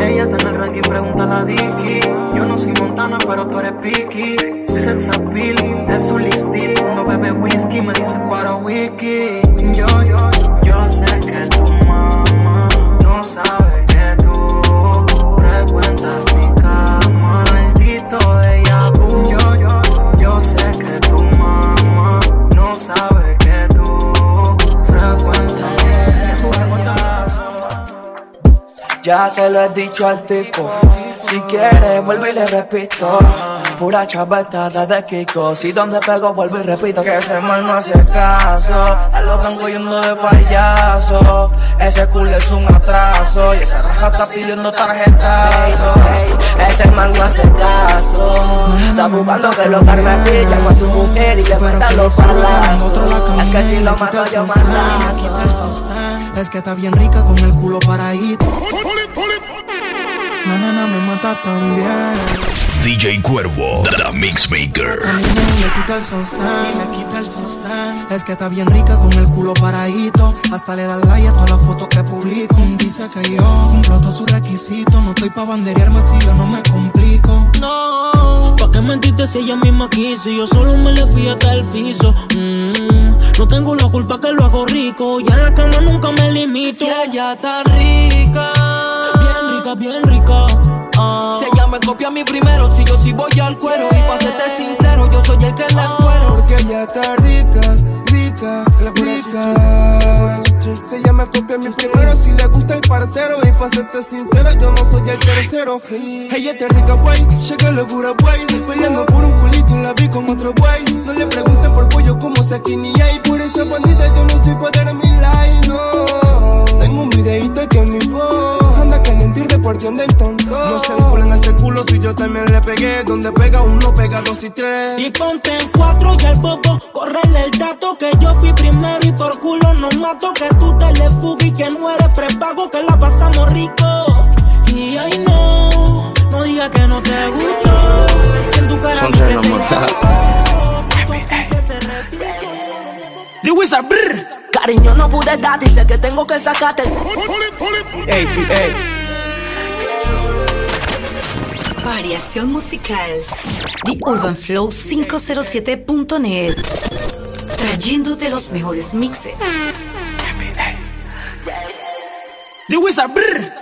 Ella está en el ranking, pregúntale a Dicky. Yo no soy Montana, pero tú eres Picky. Su sex appeal es su listín. Cuando bebe whisky, me dice cuara wiki. Yo, yo, yo sé que tu mamá no sabe Ya se lo he dicho al tipo. Si quiere, vuelve y le repito. Pura chaveta de Kiko. Si donde pego, vuelvo y repito que ese mal no hace caso. A los blancos yendo de payaso. Ese culo es un atraso. Y esa raja está pidiendo tarjetazo. Ese mal no hace caso. Está buscando que lo carme aquí. Llama a su mujer y le metan los palazos. Es que si lo mato yo matazo. Es que está bien rica con el culo paradito. La nena me mata también. DJ Cuervo, The Mixmaker. Le quita el sostén. Y le quita el sostén. Es que está bien rica con el culo paradito. Hasta le da like a todas las fotos que publico. Dice que yo cumplo todos sus requisitos. No estoy pa' banderearme si yo no me complico. No, ¿pa' qué mentiste si ella misma quiso? Y yo solo me le fui hasta el piso. Mm, no tengo la culpa que lo hago rico. Y en la cama nunca me limito. Si ella está rica. Bien rica, bien rica. Ah. Si ella me copia a mí primero, si yo sí voy al cuero. Y pa' serte sincero, yo soy el que la cuero. Porque ella está rica, rica, rica. Si ella me copia a mí primero, si le gusta el parcero. Y pa' serte sincero, yo no soy el tercero. Ella está rica, guay, llega locura, guay. Peleando por un culito y la vi con otro guay. No le pregunten por pollo como aquí ni hay. Por esa bandita yo no estoy para dar mi like, no. Tengo un videito que en mi phone anda calentir de porción del tonto. No se enculan ese culo si yo también le pegué. Donde pega uno, pega dos y tres. Y ponte en cuatro y al bobo, correle el dato que yo fui primero y por culo no mato que tú te le y que no eres prepago que la pasamos rico. Y ay no, no diga que no te gustó. Si en tu cara Son que tres te nomás. The Wizard, brr. Cariño, no pude darte y sé que tengo que sacarte. Ey, ey. Variación musical. The Urban Flow 507.net. Trayéndote los mejores mixes. The Wizard.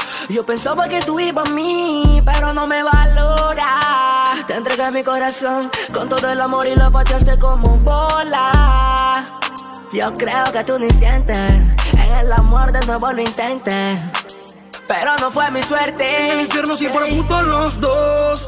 Yo pensaba que tú ibas a mí, pero no me valora. Te entregué mi corazón con todo el amor y lo pateaste como bola. Yo creo que tú ni sientes en el amor de nuevo lo intentes. Pero no fue mi suerte. En el infierno por puto los dos.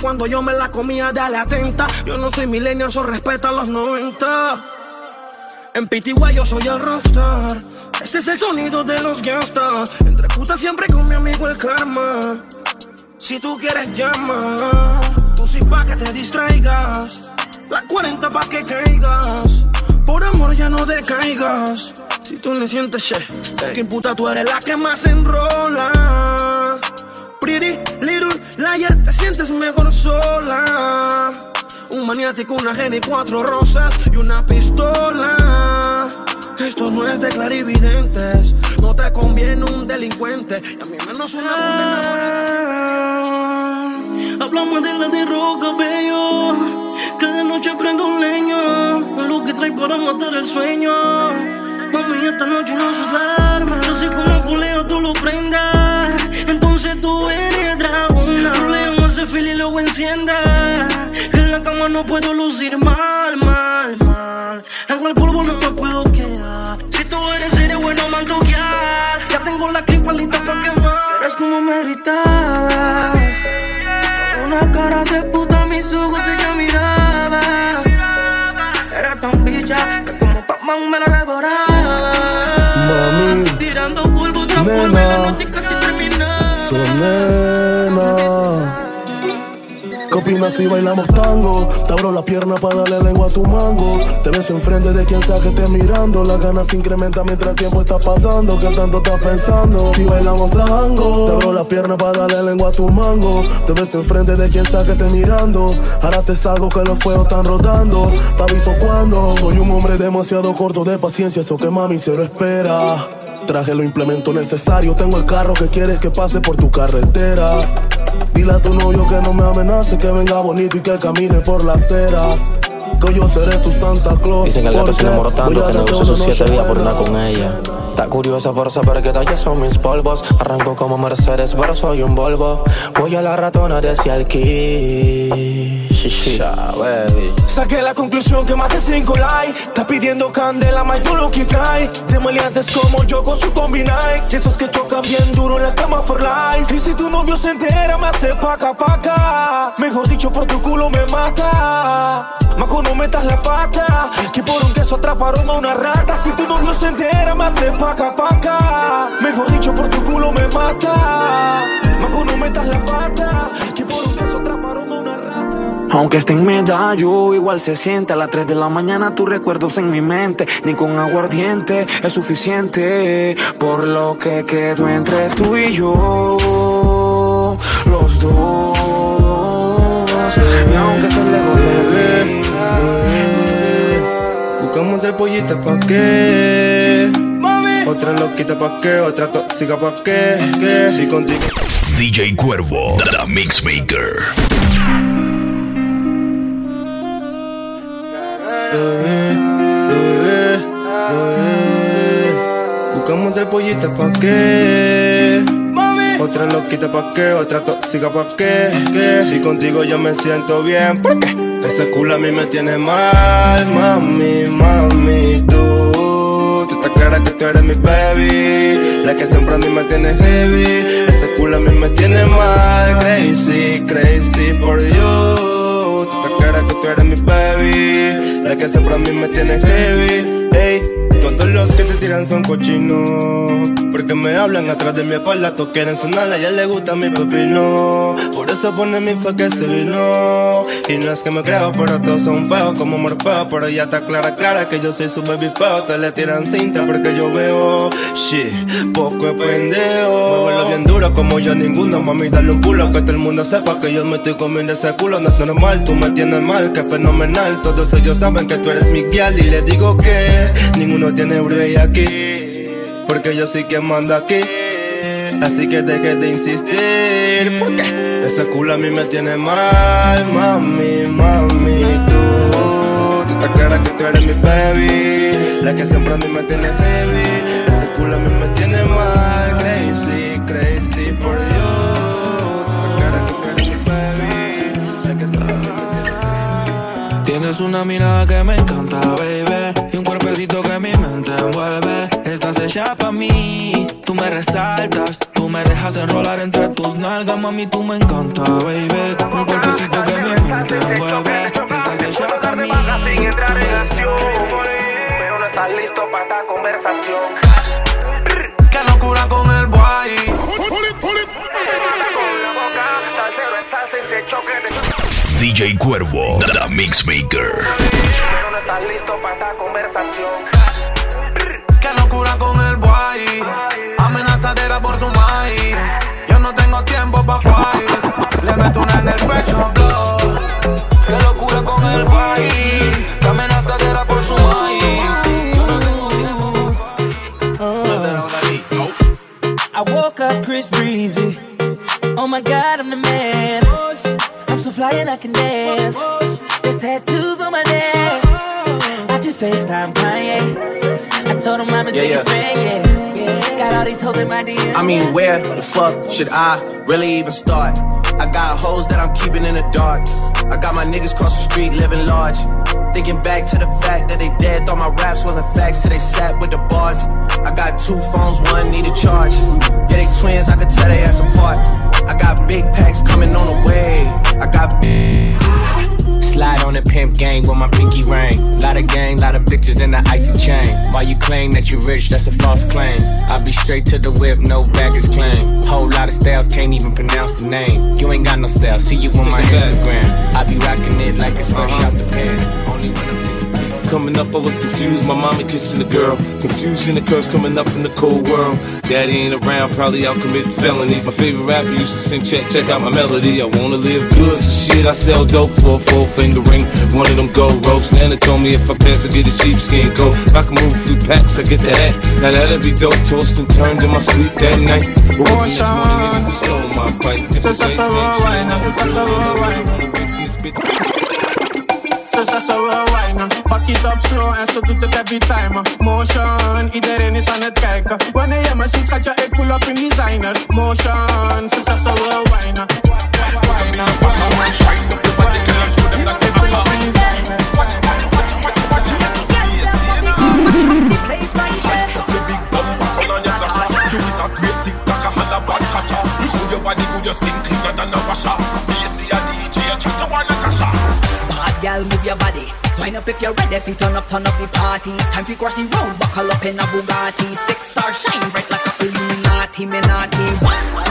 cuando yo me la comía, dale atenta. Yo no soy millennial, eso respeta los 90. En PTY yo soy el rockstar. Este es el sonido de los gangstas. Entre putas siempre con mi amigo el karma. Si tú quieres llama, tú sí pa' que te distraigas. La 40 pa' que caigas. Por amor ya no decaigas. Si tú le sientes che, que puta tú eres la que más enrola. Pretty little liar, te sientes mejor sola. Un maniático, una genia cuatro rosas y una pistola. Esto no es de clarividentes, no te conviene un delincuente y a mí menos una puta enamorada. Hablamos de la de roca, bello. Cada noche prendo un leño. Lo que trae para matar el sueño. Mami, esta noche no se duerme. Sé como culeo tú lo prendas. Entonces tú ese y luego encienda. Que en la cama no puedo lucir mal, mal, mal. En el polvo no me puedo quedar. Si tú eres serio, bueno, mantoquear. Ya tengo la clipa lista pa' quemar. Eres como me gritabas. Una cara de puta, mis ojos ella miraba. Era tan bicha que como Pac-Man me la devoraba. Mami, Tirando polvo tras polvo la noche casi terminaba. so nena. Opinas si bailamos tango? Te abro la pierna para darle lengua a tu mango. Te beso enfrente de quien sea que esté mirando. Las ganas se incrementan mientras el tiempo está pasando. ¿Qué tanto estás pensando? Si bailamos tango, te abro la pierna para darle lengua a tu mango. Te beso enfrente de quien sea que esté mirando. Ahora te salgo que los fuegos están rotando. Te aviso cuando. Soy un hombre demasiado corto de paciencia, eso que mami se lo espera. Traje los implementos necesarios, tengo el carro que quieres que pase por tu carretera. Dile a tu novio que no me amenace, que venga bonito y que camine por la acera. Que yo seré tu Santa Claus. Dicen que el gato se enamoró tanto que darte negoció sus siete días por buena. con ella. Está curiosa por saber qué tallas son mis polvos. Arranco como Mercedes, pero soy un Volvo. Voy a la ratona de baby. Saqué la conclusión que más de 5 likes Está pidiendo candela, más tú lo que trae De maleantes como yo con su combinai. Esos que chocan bien duro en la cama for life. Y si tu novio se entera me hace paca paca. Mejor dicho por tu culo me mata. Maco no metas la pata. Que por un queso atraparon a una rata. Si tu novio se entera me hace paca paca Mejor dicho por tu culo me mata Maco no metas la pata Que por un queso atraparon a una rata Aunque esté en medallo, igual se siente. A las 3 de la mañana tus recuerdos en mi mente. Ni con aguardiente es suficiente. Por lo que quedó entre tú y yo. Los dos. Y aunque estés lejos de mí. Buscamos el pollito pa' qué. Otra loquita pa' qué, otra tóxica pa' qué. ¿Qué? Si contigo. DJ Cuervo, The Mixmaker. Bebé, bebé, bebé. Buscamos el pollito pa' qué. Otra loquita pa' qué, otra tóxica pa' qué. ¿Qué? Si contigo yo me siento bien, ¿por qué? Ese culo a mí me tiene mal, mami, mami, tú. Clara que tú eres mi baby, la que siempre a mí me tiene heavy. Ese culo a mí me tiene mal, crazy, crazy for you. Tú estás clara que tú eres mi baby, la que siempre a mí me tiene heavy. Ey, todos los que tiran son cochinos. Porque me hablan atrás de mi espalda, todos quieren sonar, a ella le gusta mi pepino. Por eso pone mi fe que se vino. Y no es que me creo, pero todos son feos como Morfeo. Pero ya está clara, clara que yo soy su baby feo. Te le tiran cinta porque yo veo, shit, poco es pendejo. Muévelo bien duro como yo ninguno, mami, dale un pulo. Que todo el mundo sepa que yo me estoy comiendo ese culo. No es normal, tú me tienes mal, que fenomenal. Todos ellos saben que tú eres mi guial. Y le digo que ninguno tiene break Porque yo soy quien manda aquí. Así que deje de insistir. ¿Por qué? Ese culo a mí me tiene mal, mami, mami. Tú, tú estás clara que tú eres mi baby. La que siempre a mí me tiene heavy. Ese culo a mí me tiene mal, crazy, crazy for you. Que que Tienes una mirada que me encanta, baby. Envuelve. Estás hecha pa' mí. Tú me resaltas. Tú me dejas enrolar entre tus nalgas, mami. Tú me encanta, baby. Un cuerpecito que mi mente envuelve. Estás hecha pa' mí. Tú me Pero no estás listo para esta conversación. Qué locura con el boy. Salsero es salsa y se choque de DJ Cuervo, The Mixmaker. Pero no estás listo para esta conversación. Qué locura con el boy. Amenazadera por su maíz. Yo no tengo tiempo pa' fight. Le meto una en el pecho, blow. Qué locura con el. Qué amenazadera por su maíz. Yo no tengo tiempo pa' fight. I woke up Chris Breezy. Oh my god, I'm the man. I'm so fly and I can dance. There's tattoos on my neck. I just FaceTime Kanye. I told him I'm his Yeah, biggest yeah. fan, yeah. yeah. Got all these hoes in my DM. I mean, where the fuck should I really even start? I got hoes that I'm keeping in the dark. I got my niggas cross the street living large. Thinking back to the fact that they dead, thought my raps wasn't facts, so they sat with the bars. I got two phones, one need a charge. Yeah, they twins, I could tell they ass apart. I got big packs coming on the way. I got big. Slide on the pimp gang with my pinky ring. Lot of gang, lot of bitches in the icy chain. While you claim that you rich, that's a false claim. I be straight to the whip, no baggage claim. Whole lot of styles, can't even pronounce the name. You ain't got no style, see you on my Instagram. I be rocking it like it's fresh out the pan. Only when I'm Coming up, I was confused. My mommy kissing a girl. Confusion occurs coming up in the cold world. Daddy ain't around, probably out committing felonies. My favorite rapper used to sing, check, check out my melody. I wanna live good, so shit, I sell dope for a four finger ring. One of them gold ropes. Nana told me if I pass, I get a sheepskin coat. If I can move a few packs, I get the hat. Now that'd be dope. Tossed and turned in my sleep that night. Woke up the next morning and stole my pipe. If So, it's so, ain't so, saying wine, shit, so, so, wine. So, so, so, wine. Pak it up slow en zo doet het every time. Motion, iedereen is aan het kijken. Wanneer je me ziet, schat je, ik pull up in designer. Motion, so, so, so, wine. Wine, Bad girl, move your body. Wind up if you're ready. If you turn up, turn up the party. Time for cross the road. Buckle up in a Bugatti. Six star shine bright like a Illuminati. Me naughty.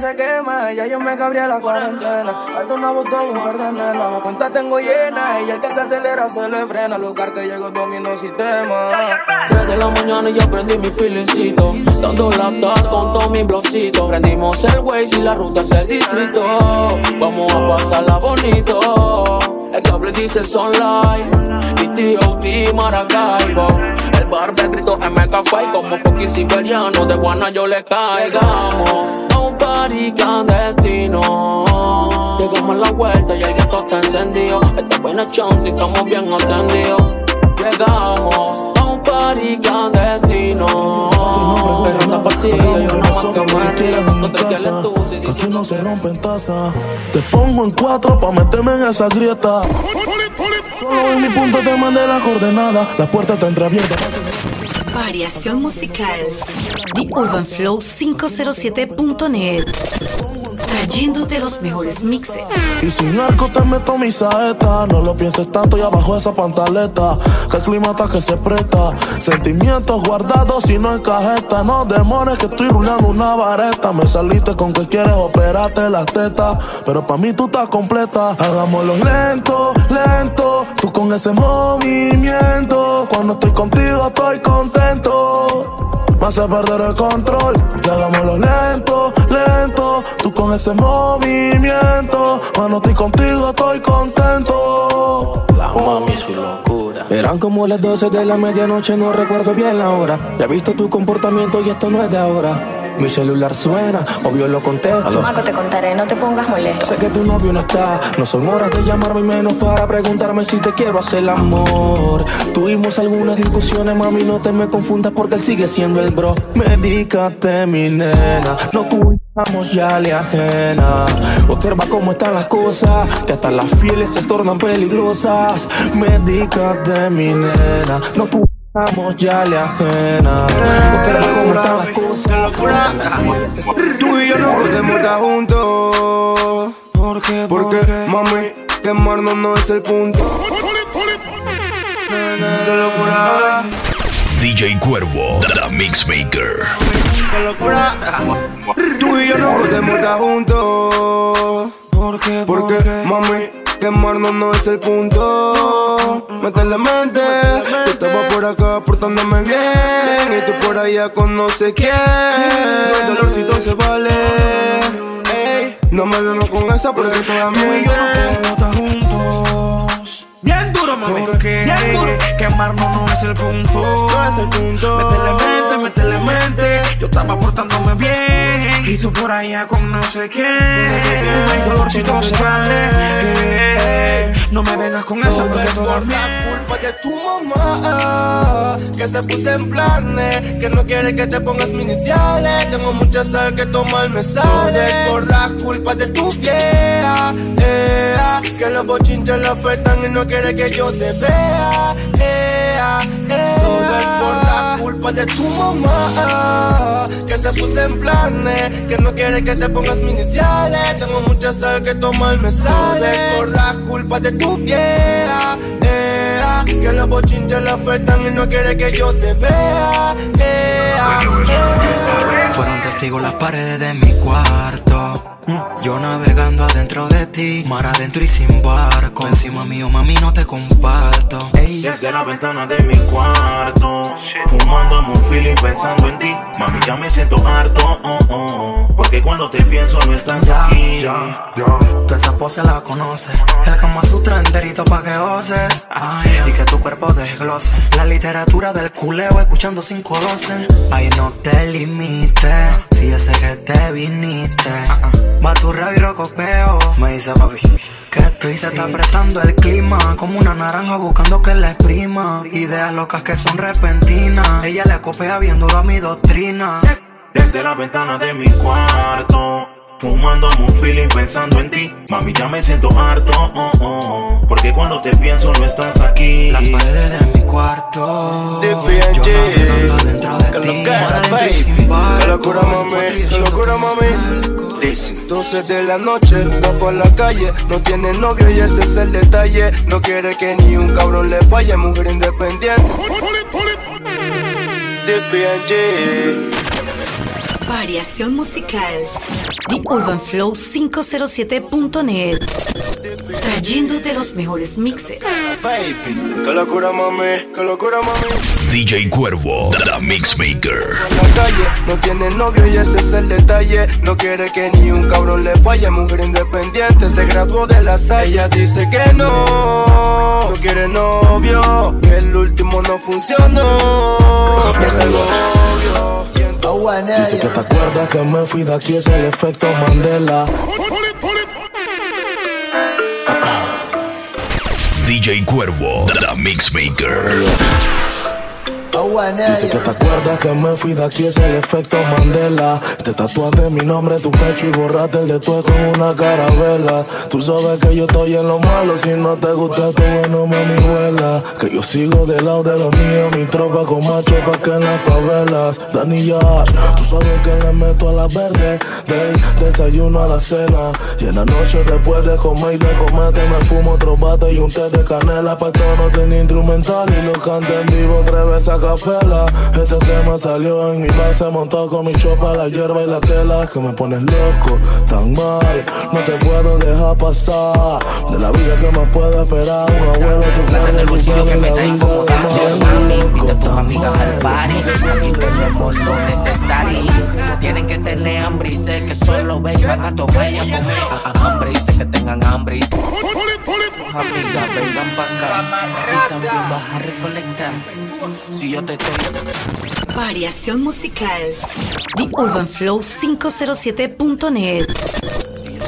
Se quema, ya yo me cabría la cuarentena. Falta una botella, un par de nena. La cuenta tengo llena y el que se acelera se le frena. Lugar que llego domino sistema. 3 de la mañana y ya prendí mi feelicito Dando laptops con todo mi blocito Prendimos el Waze y la ruta es el distrito Vamos a pasarla bonito El cable dice son live Y T.O.T. Maracaibo. El bar de grito mega fight Como Foki Siberiano De Guana yo le caigamos. A un party clandestino. Llegamos a la vuelta y el gueto está encendido. Esta buena chanti, estamos bien atendidos. Llegamos a un party clandestino Pero anda partida, yo no No te quieres tú, si Que aquí no se rompen tazas. Te pongo en cuatro pa' meterme en esa grieta. Solo en mi punto te mandé la coordenada. La puerta está entreabierta. Variación musical. The Urban Flow 507.net. Trayéndote los mejores mixes. Y sin arco te meto mi saeta. No lo pienses tanto y abajo esa pantaleta. Que el clima está que se presta. Sentimientos guardados y no en cajeta. No demores que estoy rulando una vareta. Me saliste con que quieres operarte las tetas. Pero pa' mí tú estás completa. Hagámoslo lento, lento. Tú con ese movimiento. Cuando estoy contigo estoy contento. Me hace perder el control. Y hagámoslo lento, lento. Tú con ese movimiento. Cuando estoy contigo estoy contento. La mami, su locura. Eran como las 12 de la medianoche, no recuerdo bien la hora. Ya he visto tu comportamiento y esto no es de ahora. Mi celular suena, obvio lo contesto. Marco, te contaré, no te pongas molesto. Sé que tu novio no está, no son horas de llamarme y menos para preguntarme si te quiero hacer el amor. Tuvimos algunas discusiones, mami, no te me confundas porque él sigue siendo el bro. Medícate, mi nena, no culpamos ya le ajena. Observa cómo están las cosas, que hasta las fieles se tornan peligrosas. Medícate, mi nena, no culpamos ya le ajena. Cómo están las cosas. Tú y yo no podemos estar juntos. ¿Por qué? Porque, mami, quemarnos no es el punto. De locura. DJ Cuervo, The Mixmaker. De locura. Tú y yo no podemos estar juntos. ¿Por qué? Porque, mami, quemarnos no es el punto. Métele mente. Yo estaba por acá portándome bien. Y tú por allá con no sé quién. El dolorcito se vale. Ey, no me vemos con esa porque toda mi juntos. Bien duro, mami. Porque Bien duro. Quemarnos no es el punto. No es el punto. Métele mente, métele mente. Yo estaba portándome bien. Y tú por allá con no sé quién. El dolorcito se vale. Eh, No me vengas con esa porque por la culpa de tu mamá Que se puso en planes Que no quiere que te pongas mis iniciales Tengo mucha sal que tomar me sale. Es por la culpa de tu vieja eh, Que los bochinches la afectan y no quiere que yo te vea eh, eh, Todo es por la culpa de tu mamá que se puse en planes, que no quiere que te pongas mis iniciales. Tengo mucha sal que tomar me sale. Es por la culpa de tu vieja, que los bochinches le afectan y no quiere que yo te vea. ea, ea. Fueron testigos las paredes de mi cuarto. Yo navegando adentro de ti, mar adentro y sin barco. Encima mío, mami, no te comparto. Desde la ventana de mi cuarto, fumando un feeling pensando en ti. Mami, ya me siento harto, oh, oh, porque cuando te pienso no estás aquí. Tú esa pose la conoces. El Kama Sutra enterito pa' que goces. Y que tu cuerpo desglose. La literatura del culeo escuchando 512. Ay, no te limites. Si yo sé que te viniste. Baturra y rocopeo. Me dice papi. Que tú Se está apretando el clima como una naranja buscando que la exprima. Ideas locas que son repentinas. Ella le copia bien duro a mi doctrina. Desde la ventana de mi cuarto, fumando un feeling pensando en ti. Mami, ya me siento harto, oh, oh, porque cuando te pienso no estás aquí. Las paredes de mi cuarto. Yo navegando adentro de ti. Mar adentro y sin barco. Locura, mami, locura, mami. 12 de la noche, va por la calle, no tiene novio y ese es el detalle. No quiere que ni un cabrón le falle, mujer independiente. DPNG. Variación musical. The Urban Flow 507.net. Trayéndote los mejores mixes. Baby, qué locura, mami, qué locura, mami. DJ Cuervo, The Mixmaker. En la calle, no tiene novio y ese es el detalle. No quiere que ni un cabrón le falle, mujer independiente. Se graduó de la. Ella dice que no, no quiere novio. Que el último no funcionó. Es algo obvio. Dice que te acuerdas que me fui de aquí, es el efecto Mandela. DJ Cuervo, The Mixmaker. Dice que te acuerdas que me fui de aquí, es el efecto Mandela. Te tatuaste mi nombre en tu pecho y borraste el de tu con una carabela. Tú sabes que yo estoy en lo malo, si no te gusta tu bueno, mami, vuela. Que yo sigo del lado de los míos, mi tropa con macho pa' que en las favelas. Dani Yash, tú sabes que le meto a la verde, del desayuno a la cena. Y en la noche después de comer y de comerte me fumo otro bate y un té de canela. Pa' esto no tenía instrumental y lo canté en vivo tres veces a capela. Este tema salió en mi base, montado con mi chopa, la hierba y la tela. Que me pones loco, tan mal, no te puedo dejar pasar. De la vida que más puedo esperar, un abuelo, tu Plata en el bolsillo que me está incomodando. Mami, invita a tus amigas al party. Aquí tenemos lo necesario. Tienen que tener hambre y sé que solo vengan a tomar y a comer. A- a- Hambre y sé que tengan hambre. Y Amigas, vengan pa' acá. Y también vas a recolectar. Si yo te estoy Variación musical. The Urban Flow 507.net.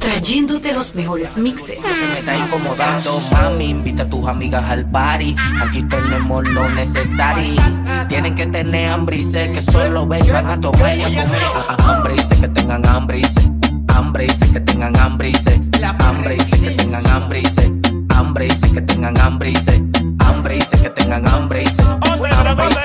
Trayéndote los mejores mixes. me está incomodando Mami, invita a tus amigas al party. Aquí tenemos lo necesario. Tienen que tener hambre y sé que solo vengan a tomar y a comer. A- a- Hambre y sé que tengan hambre y sé. Hambre y sé que tengan hambre y sé. Hambre y sé que tengan hambre y sé. Hambre y sé que tengan hambre y sé. Hambre y sé que tengan hambre y sé. Hambre y sé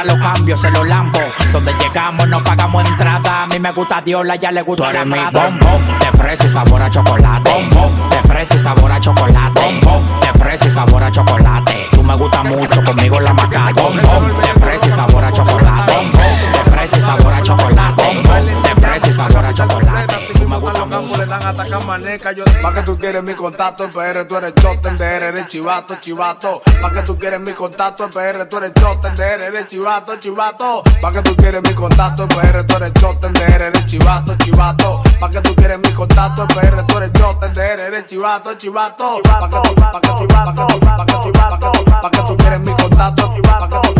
En lo cambios, se los lambo. Donde llegamos no pagamos entrada. A mí me gusta Diola, ya le gusta la mi bombón. De fresa y sabor a chocolate. Bombón. De fresa y sabor a chocolate. Bombón. De fresa y sabor a chocolate. Tú me gusta mucho, conmigo la macate. Bombón. De fresa y sabor a chocolate. Bombón. De fresa y sabor a chocolate. Me gusta mucho. le dan atacar maneca. Yo, pa' que tú quieres mi contacto en PR, tú eres choten de R, eres chivato, chivato. Pa' que tú quieres mi contacto en PR, tú eres choten de R, eres chivato, chivato. Pa' que tú quieres mi contacto en PR, tú eres choten de R, eres chivato, chivato. Pa' que tú quieres mi contacto en PR, tú eres choten de R, eres chivato, chivato. Pa' que tú, pa' que tú, pa' que tú, pa' que tú, pa' que tú, pa' que tú quieres mi contacto, pa' que tú,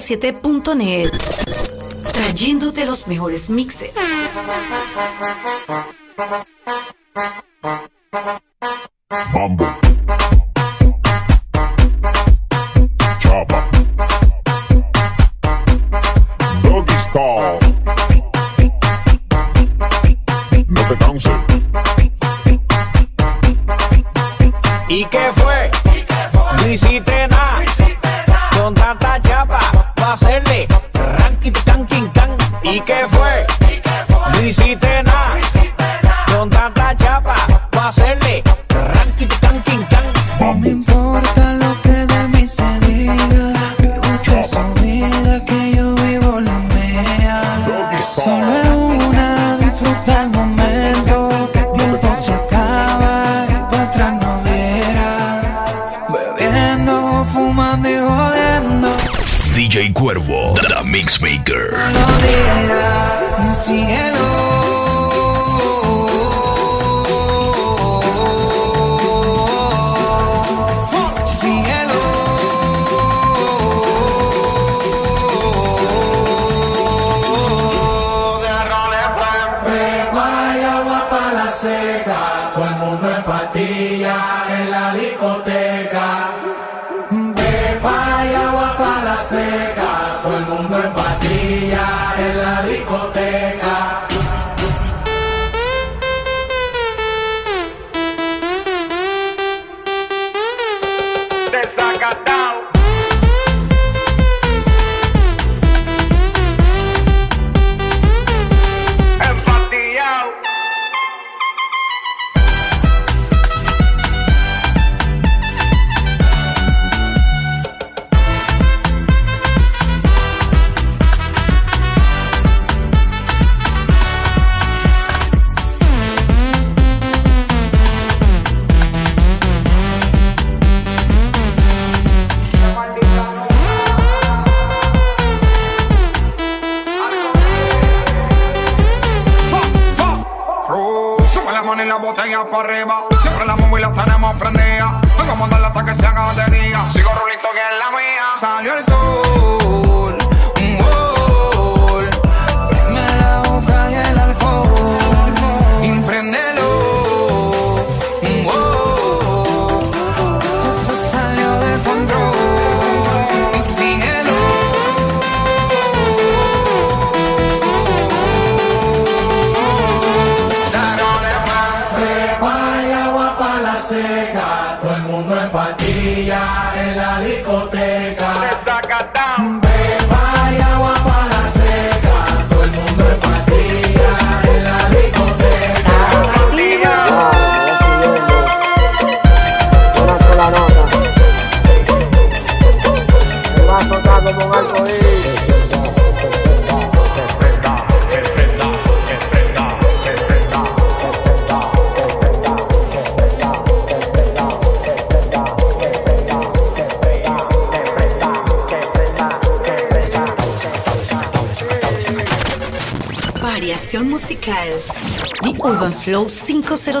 507.net. Trayéndote los mejores mixes. la Mixmaker.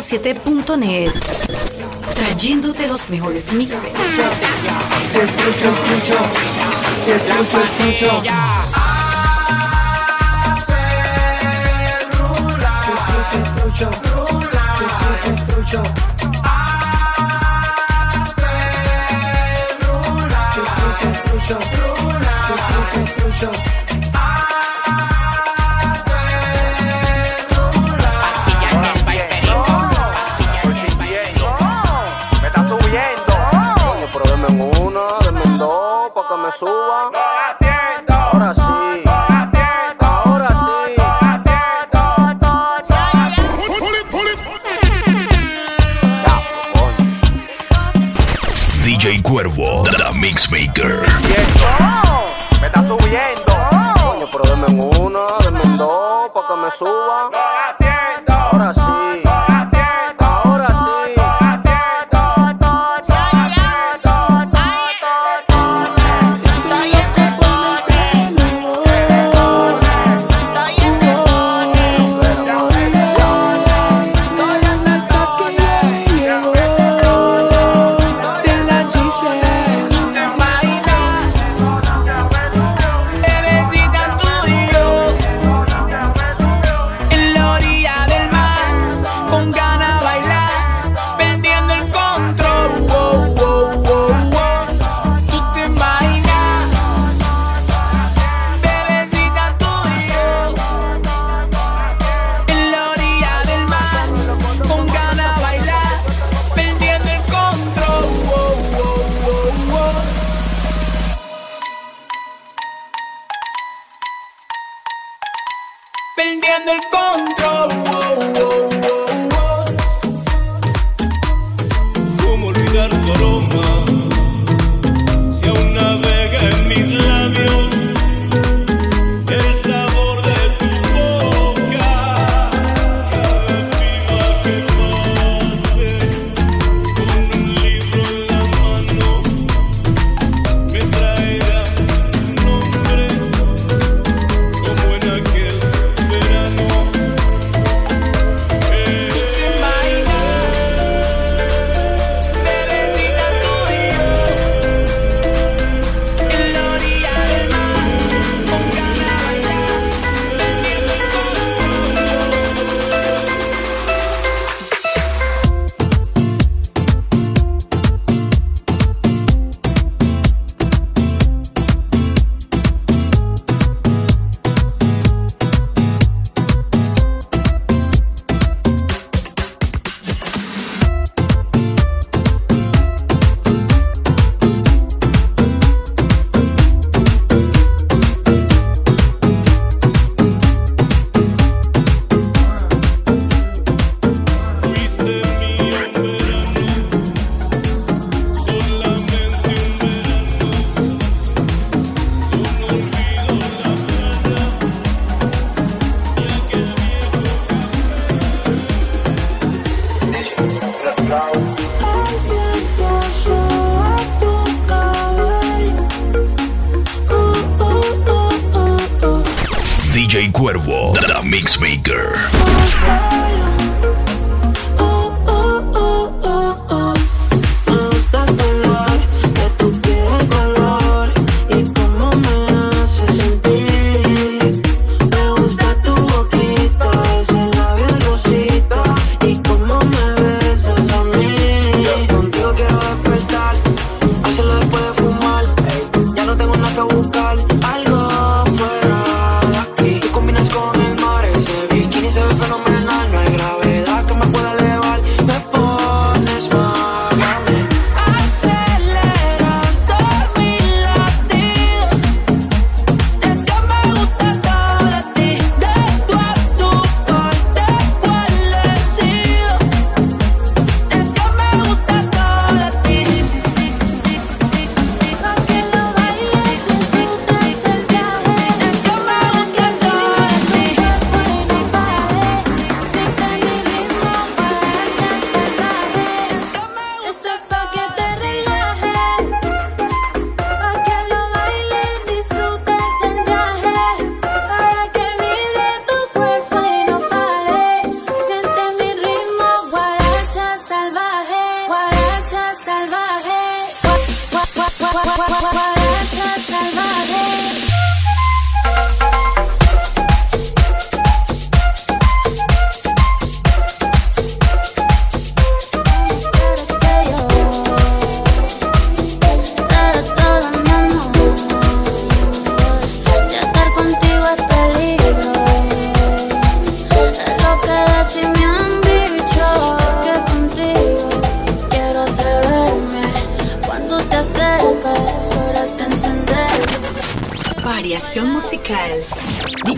507.net.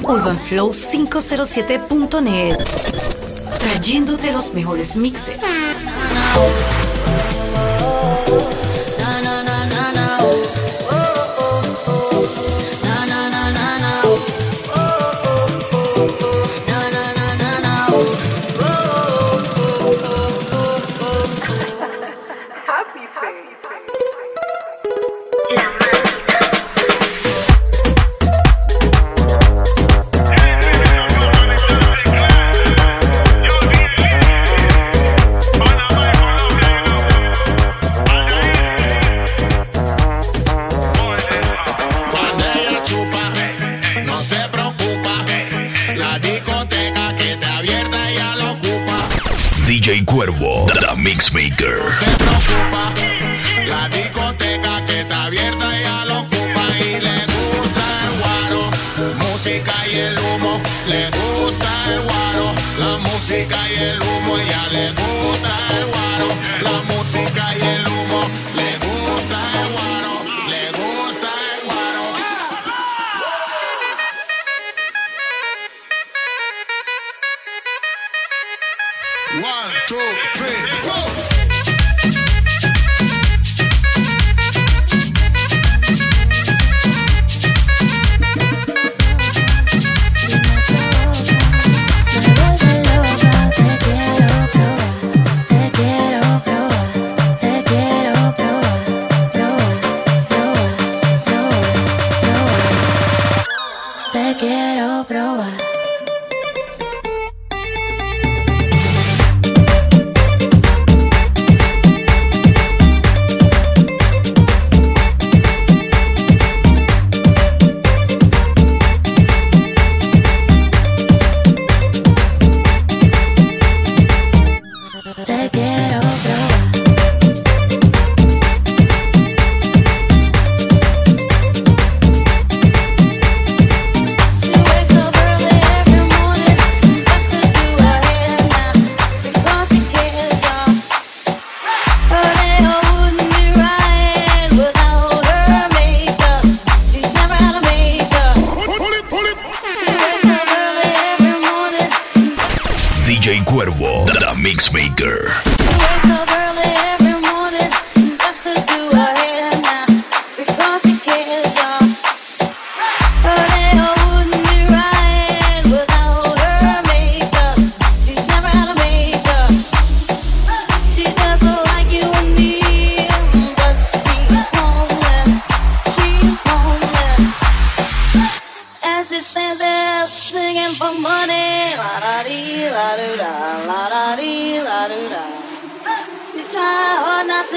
UrbanFlow507.net. Trayéndote los mejores mixes.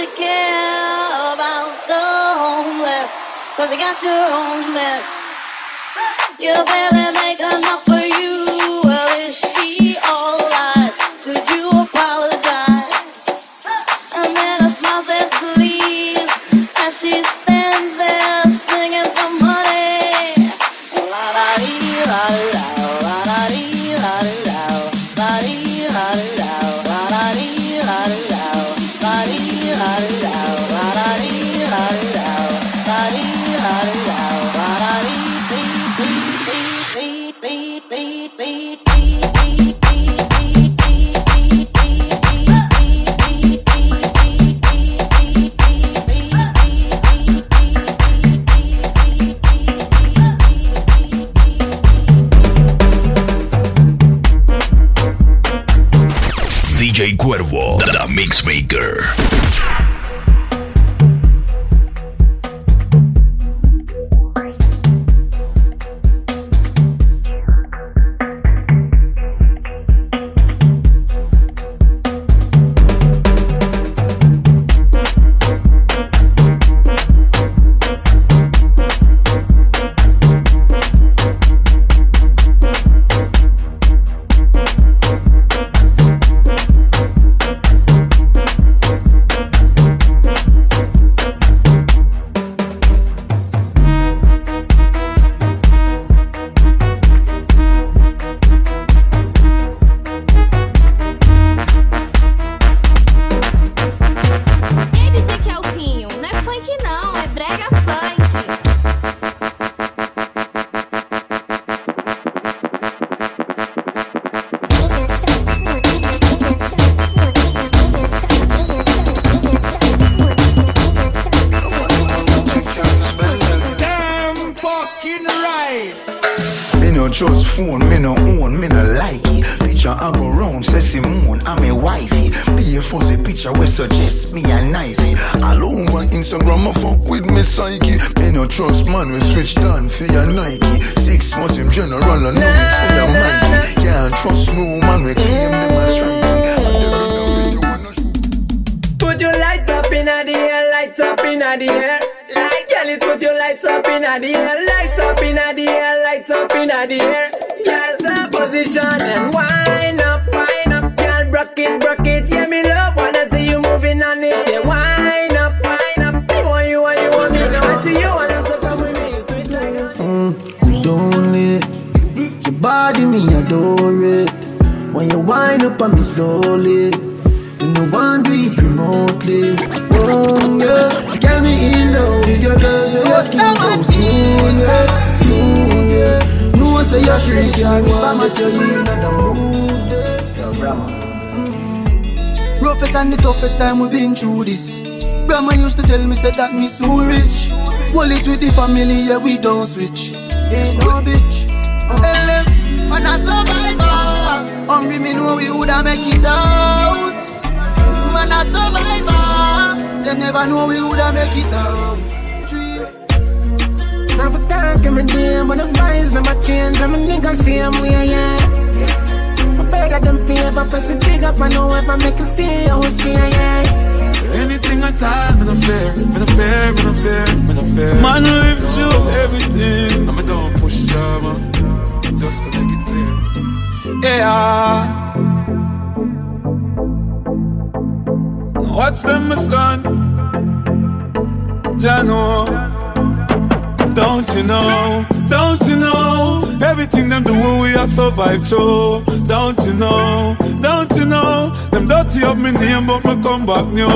care about the cause they got your own mess. You barely make enough for you. Maker. Trust no man, we claim them as strikey. Put your lights up in the air, lights up in the air. Like, girl, it's put your lights up in the air, lights up in the air, lights up in the air. Girl, position and wind up, wind up. Girl, broke it, broke it, yeah, me love. Wanna see you moving on it, yeah, up on me slowly, you know one do it remotely. Oh yeah, get me in love with your girl, so your skin so smooth, yeah, smooth, yeah. No say you're shrink, yeah, me bang at you in the mood, yeah. Roughest and the toughest time we've been through this. Grandma used to tell me say that me so rich. It with the family, yeah, we don't switch. Ain't no bitch. LM, man a survivor. Hungry me know we woulda make it out. Man a survivor. They never know we woulda make it out. Never talk every day, but the vibes never change. I'm a nigga same way, yeah. I better than pay if press the trigger, I know if I make it stay, I will stay, yeah. Anything I tell, me no fear, me no fear, me no fear, me no fear. Man, live through everything. And me don't push drama, just to make it clear. Yeah. Watch them, my son. Jano. Don't you know? Don't you know? Everything them do, we are survive through. Don't you know? Don't you know? Them dirty up me name, but me come back new.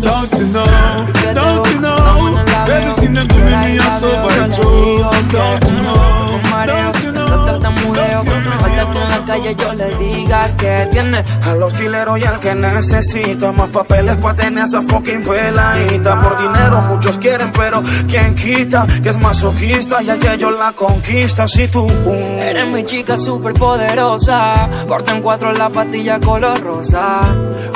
Don't you know? Don't you know? Everything them do, me, me a survive through. Don't you know? Falta que en la calle yo le diga que tiene A los kileros y al que necesita más papeles para tener esa fucking peladita. Por dinero muchos quieren, pero ¿quién quita? Que es masoquista y ayer yo la conquista. Si tú Eres mi chica super poderosa Corta en cuatro la patilla color rosa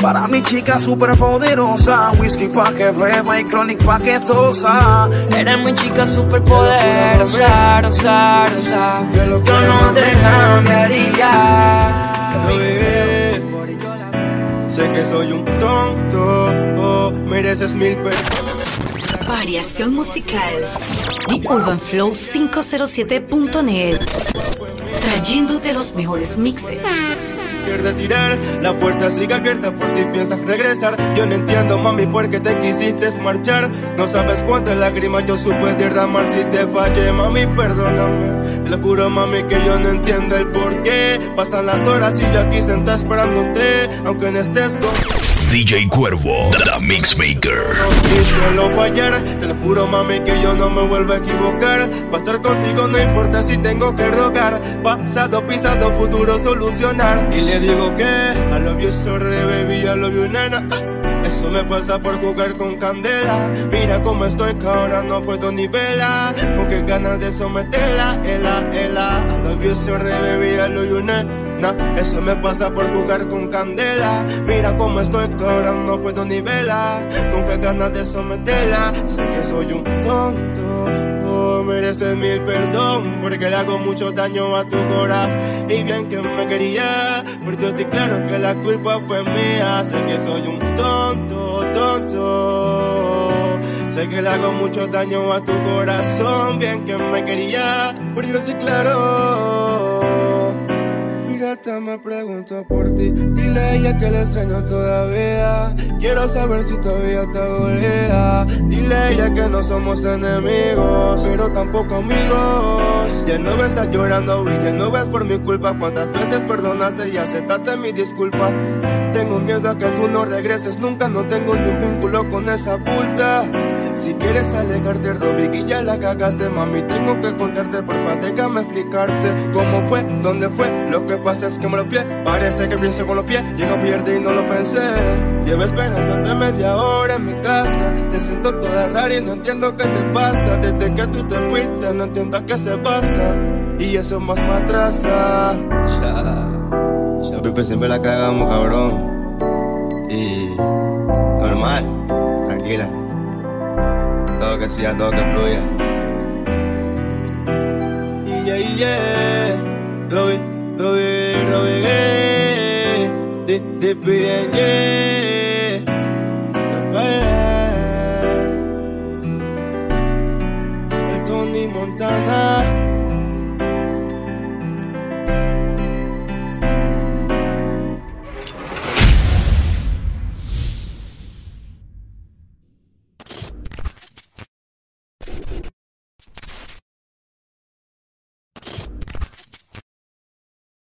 Para mi chica super poderosa, whisky pa' que beba y chronic pa' que tosa. Eres mi chica super poderosa rosa, rosa. Yo no te cambiaría Sé que soy un tonto, oh, mereces mil perdones. Variación musical. The Urban Flow 507.net. Trayéndote los mejores mixes. La puerta sigue abierta por ti piensas regresar. Yo no entiendo, mami, por qué te quisiste marchar. No sabes cuántas lágrimas yo supe derramar si te fallé, mami, perdóname. Te lo juro, mami, que yo no entiendo el por qué. Pasan las horas y yo aquí sentada esperándote, aunque no estés con. DJ Cuervo, The Mixmaker. Y suelo fallar, te lo juro mami que yo no me vuelvo a equivocar. Para estar contigo no importa si tengo que rogar. Pasado, pisado, futuro solucionar. Y le digo que I love you sorry baby, I love you nena. Ah, Eso me pasa por jugar con candela. Mira cómo estoy que ahora no puedo ni vela. Con qué ganas de someterla, ela, ela. I love you sorry baby, I love you nena eso me pasa por jugar con candela. Mira cómo estoy, que ahora no puedo ni. Con qué ganas de someterla. Sé que soy un tonto. Oh, mereces mil perdón. Porque le hago mucho daño a tu corazón. Y bien que me quería. Porque estoy claro que la culpa fue mía. Sé que soy un tonto, tonto. Sé que le hago mucho daño a tu corazón. Bien que me quería. Porque estoy claro. Me pregunto por ti. Dile a ella que la extraño todavía. Quiero saber si todavía te dolía Dile a ella que no somos enemigos Pero tampoco amigos. Ya no estás llorando y ya no ves por mi culpa. Cuántas veces perdonaste y aceptaste mi disculpa. Tengo miedo a que tú no regreses. Nunca no tengo ni un vínculo con esa puta Si quieres alejarte, ya la cagaste, mami. Tengo que contarte, porfa, déjame explicarte cómo fue, dónde fue. Lo que pasa es que me lo fui. Parece que pienso con los pies. Llego fierte y no lo pensé. Llevo esperándote media hora en mi casa. Te siento toda rara y no entiendo qué te pasa. Desde que tú te fuiste, no entiendo qué se pasa. Y eso más me atrasa. Ya, ya, Pipe, siempre la cagamos, cabrón. Y normal, tranquila. Que sí, a toque fluya. Yeah, yeah, lo vi, lo vi, lo vi, eh, de, de. El Tony Montana.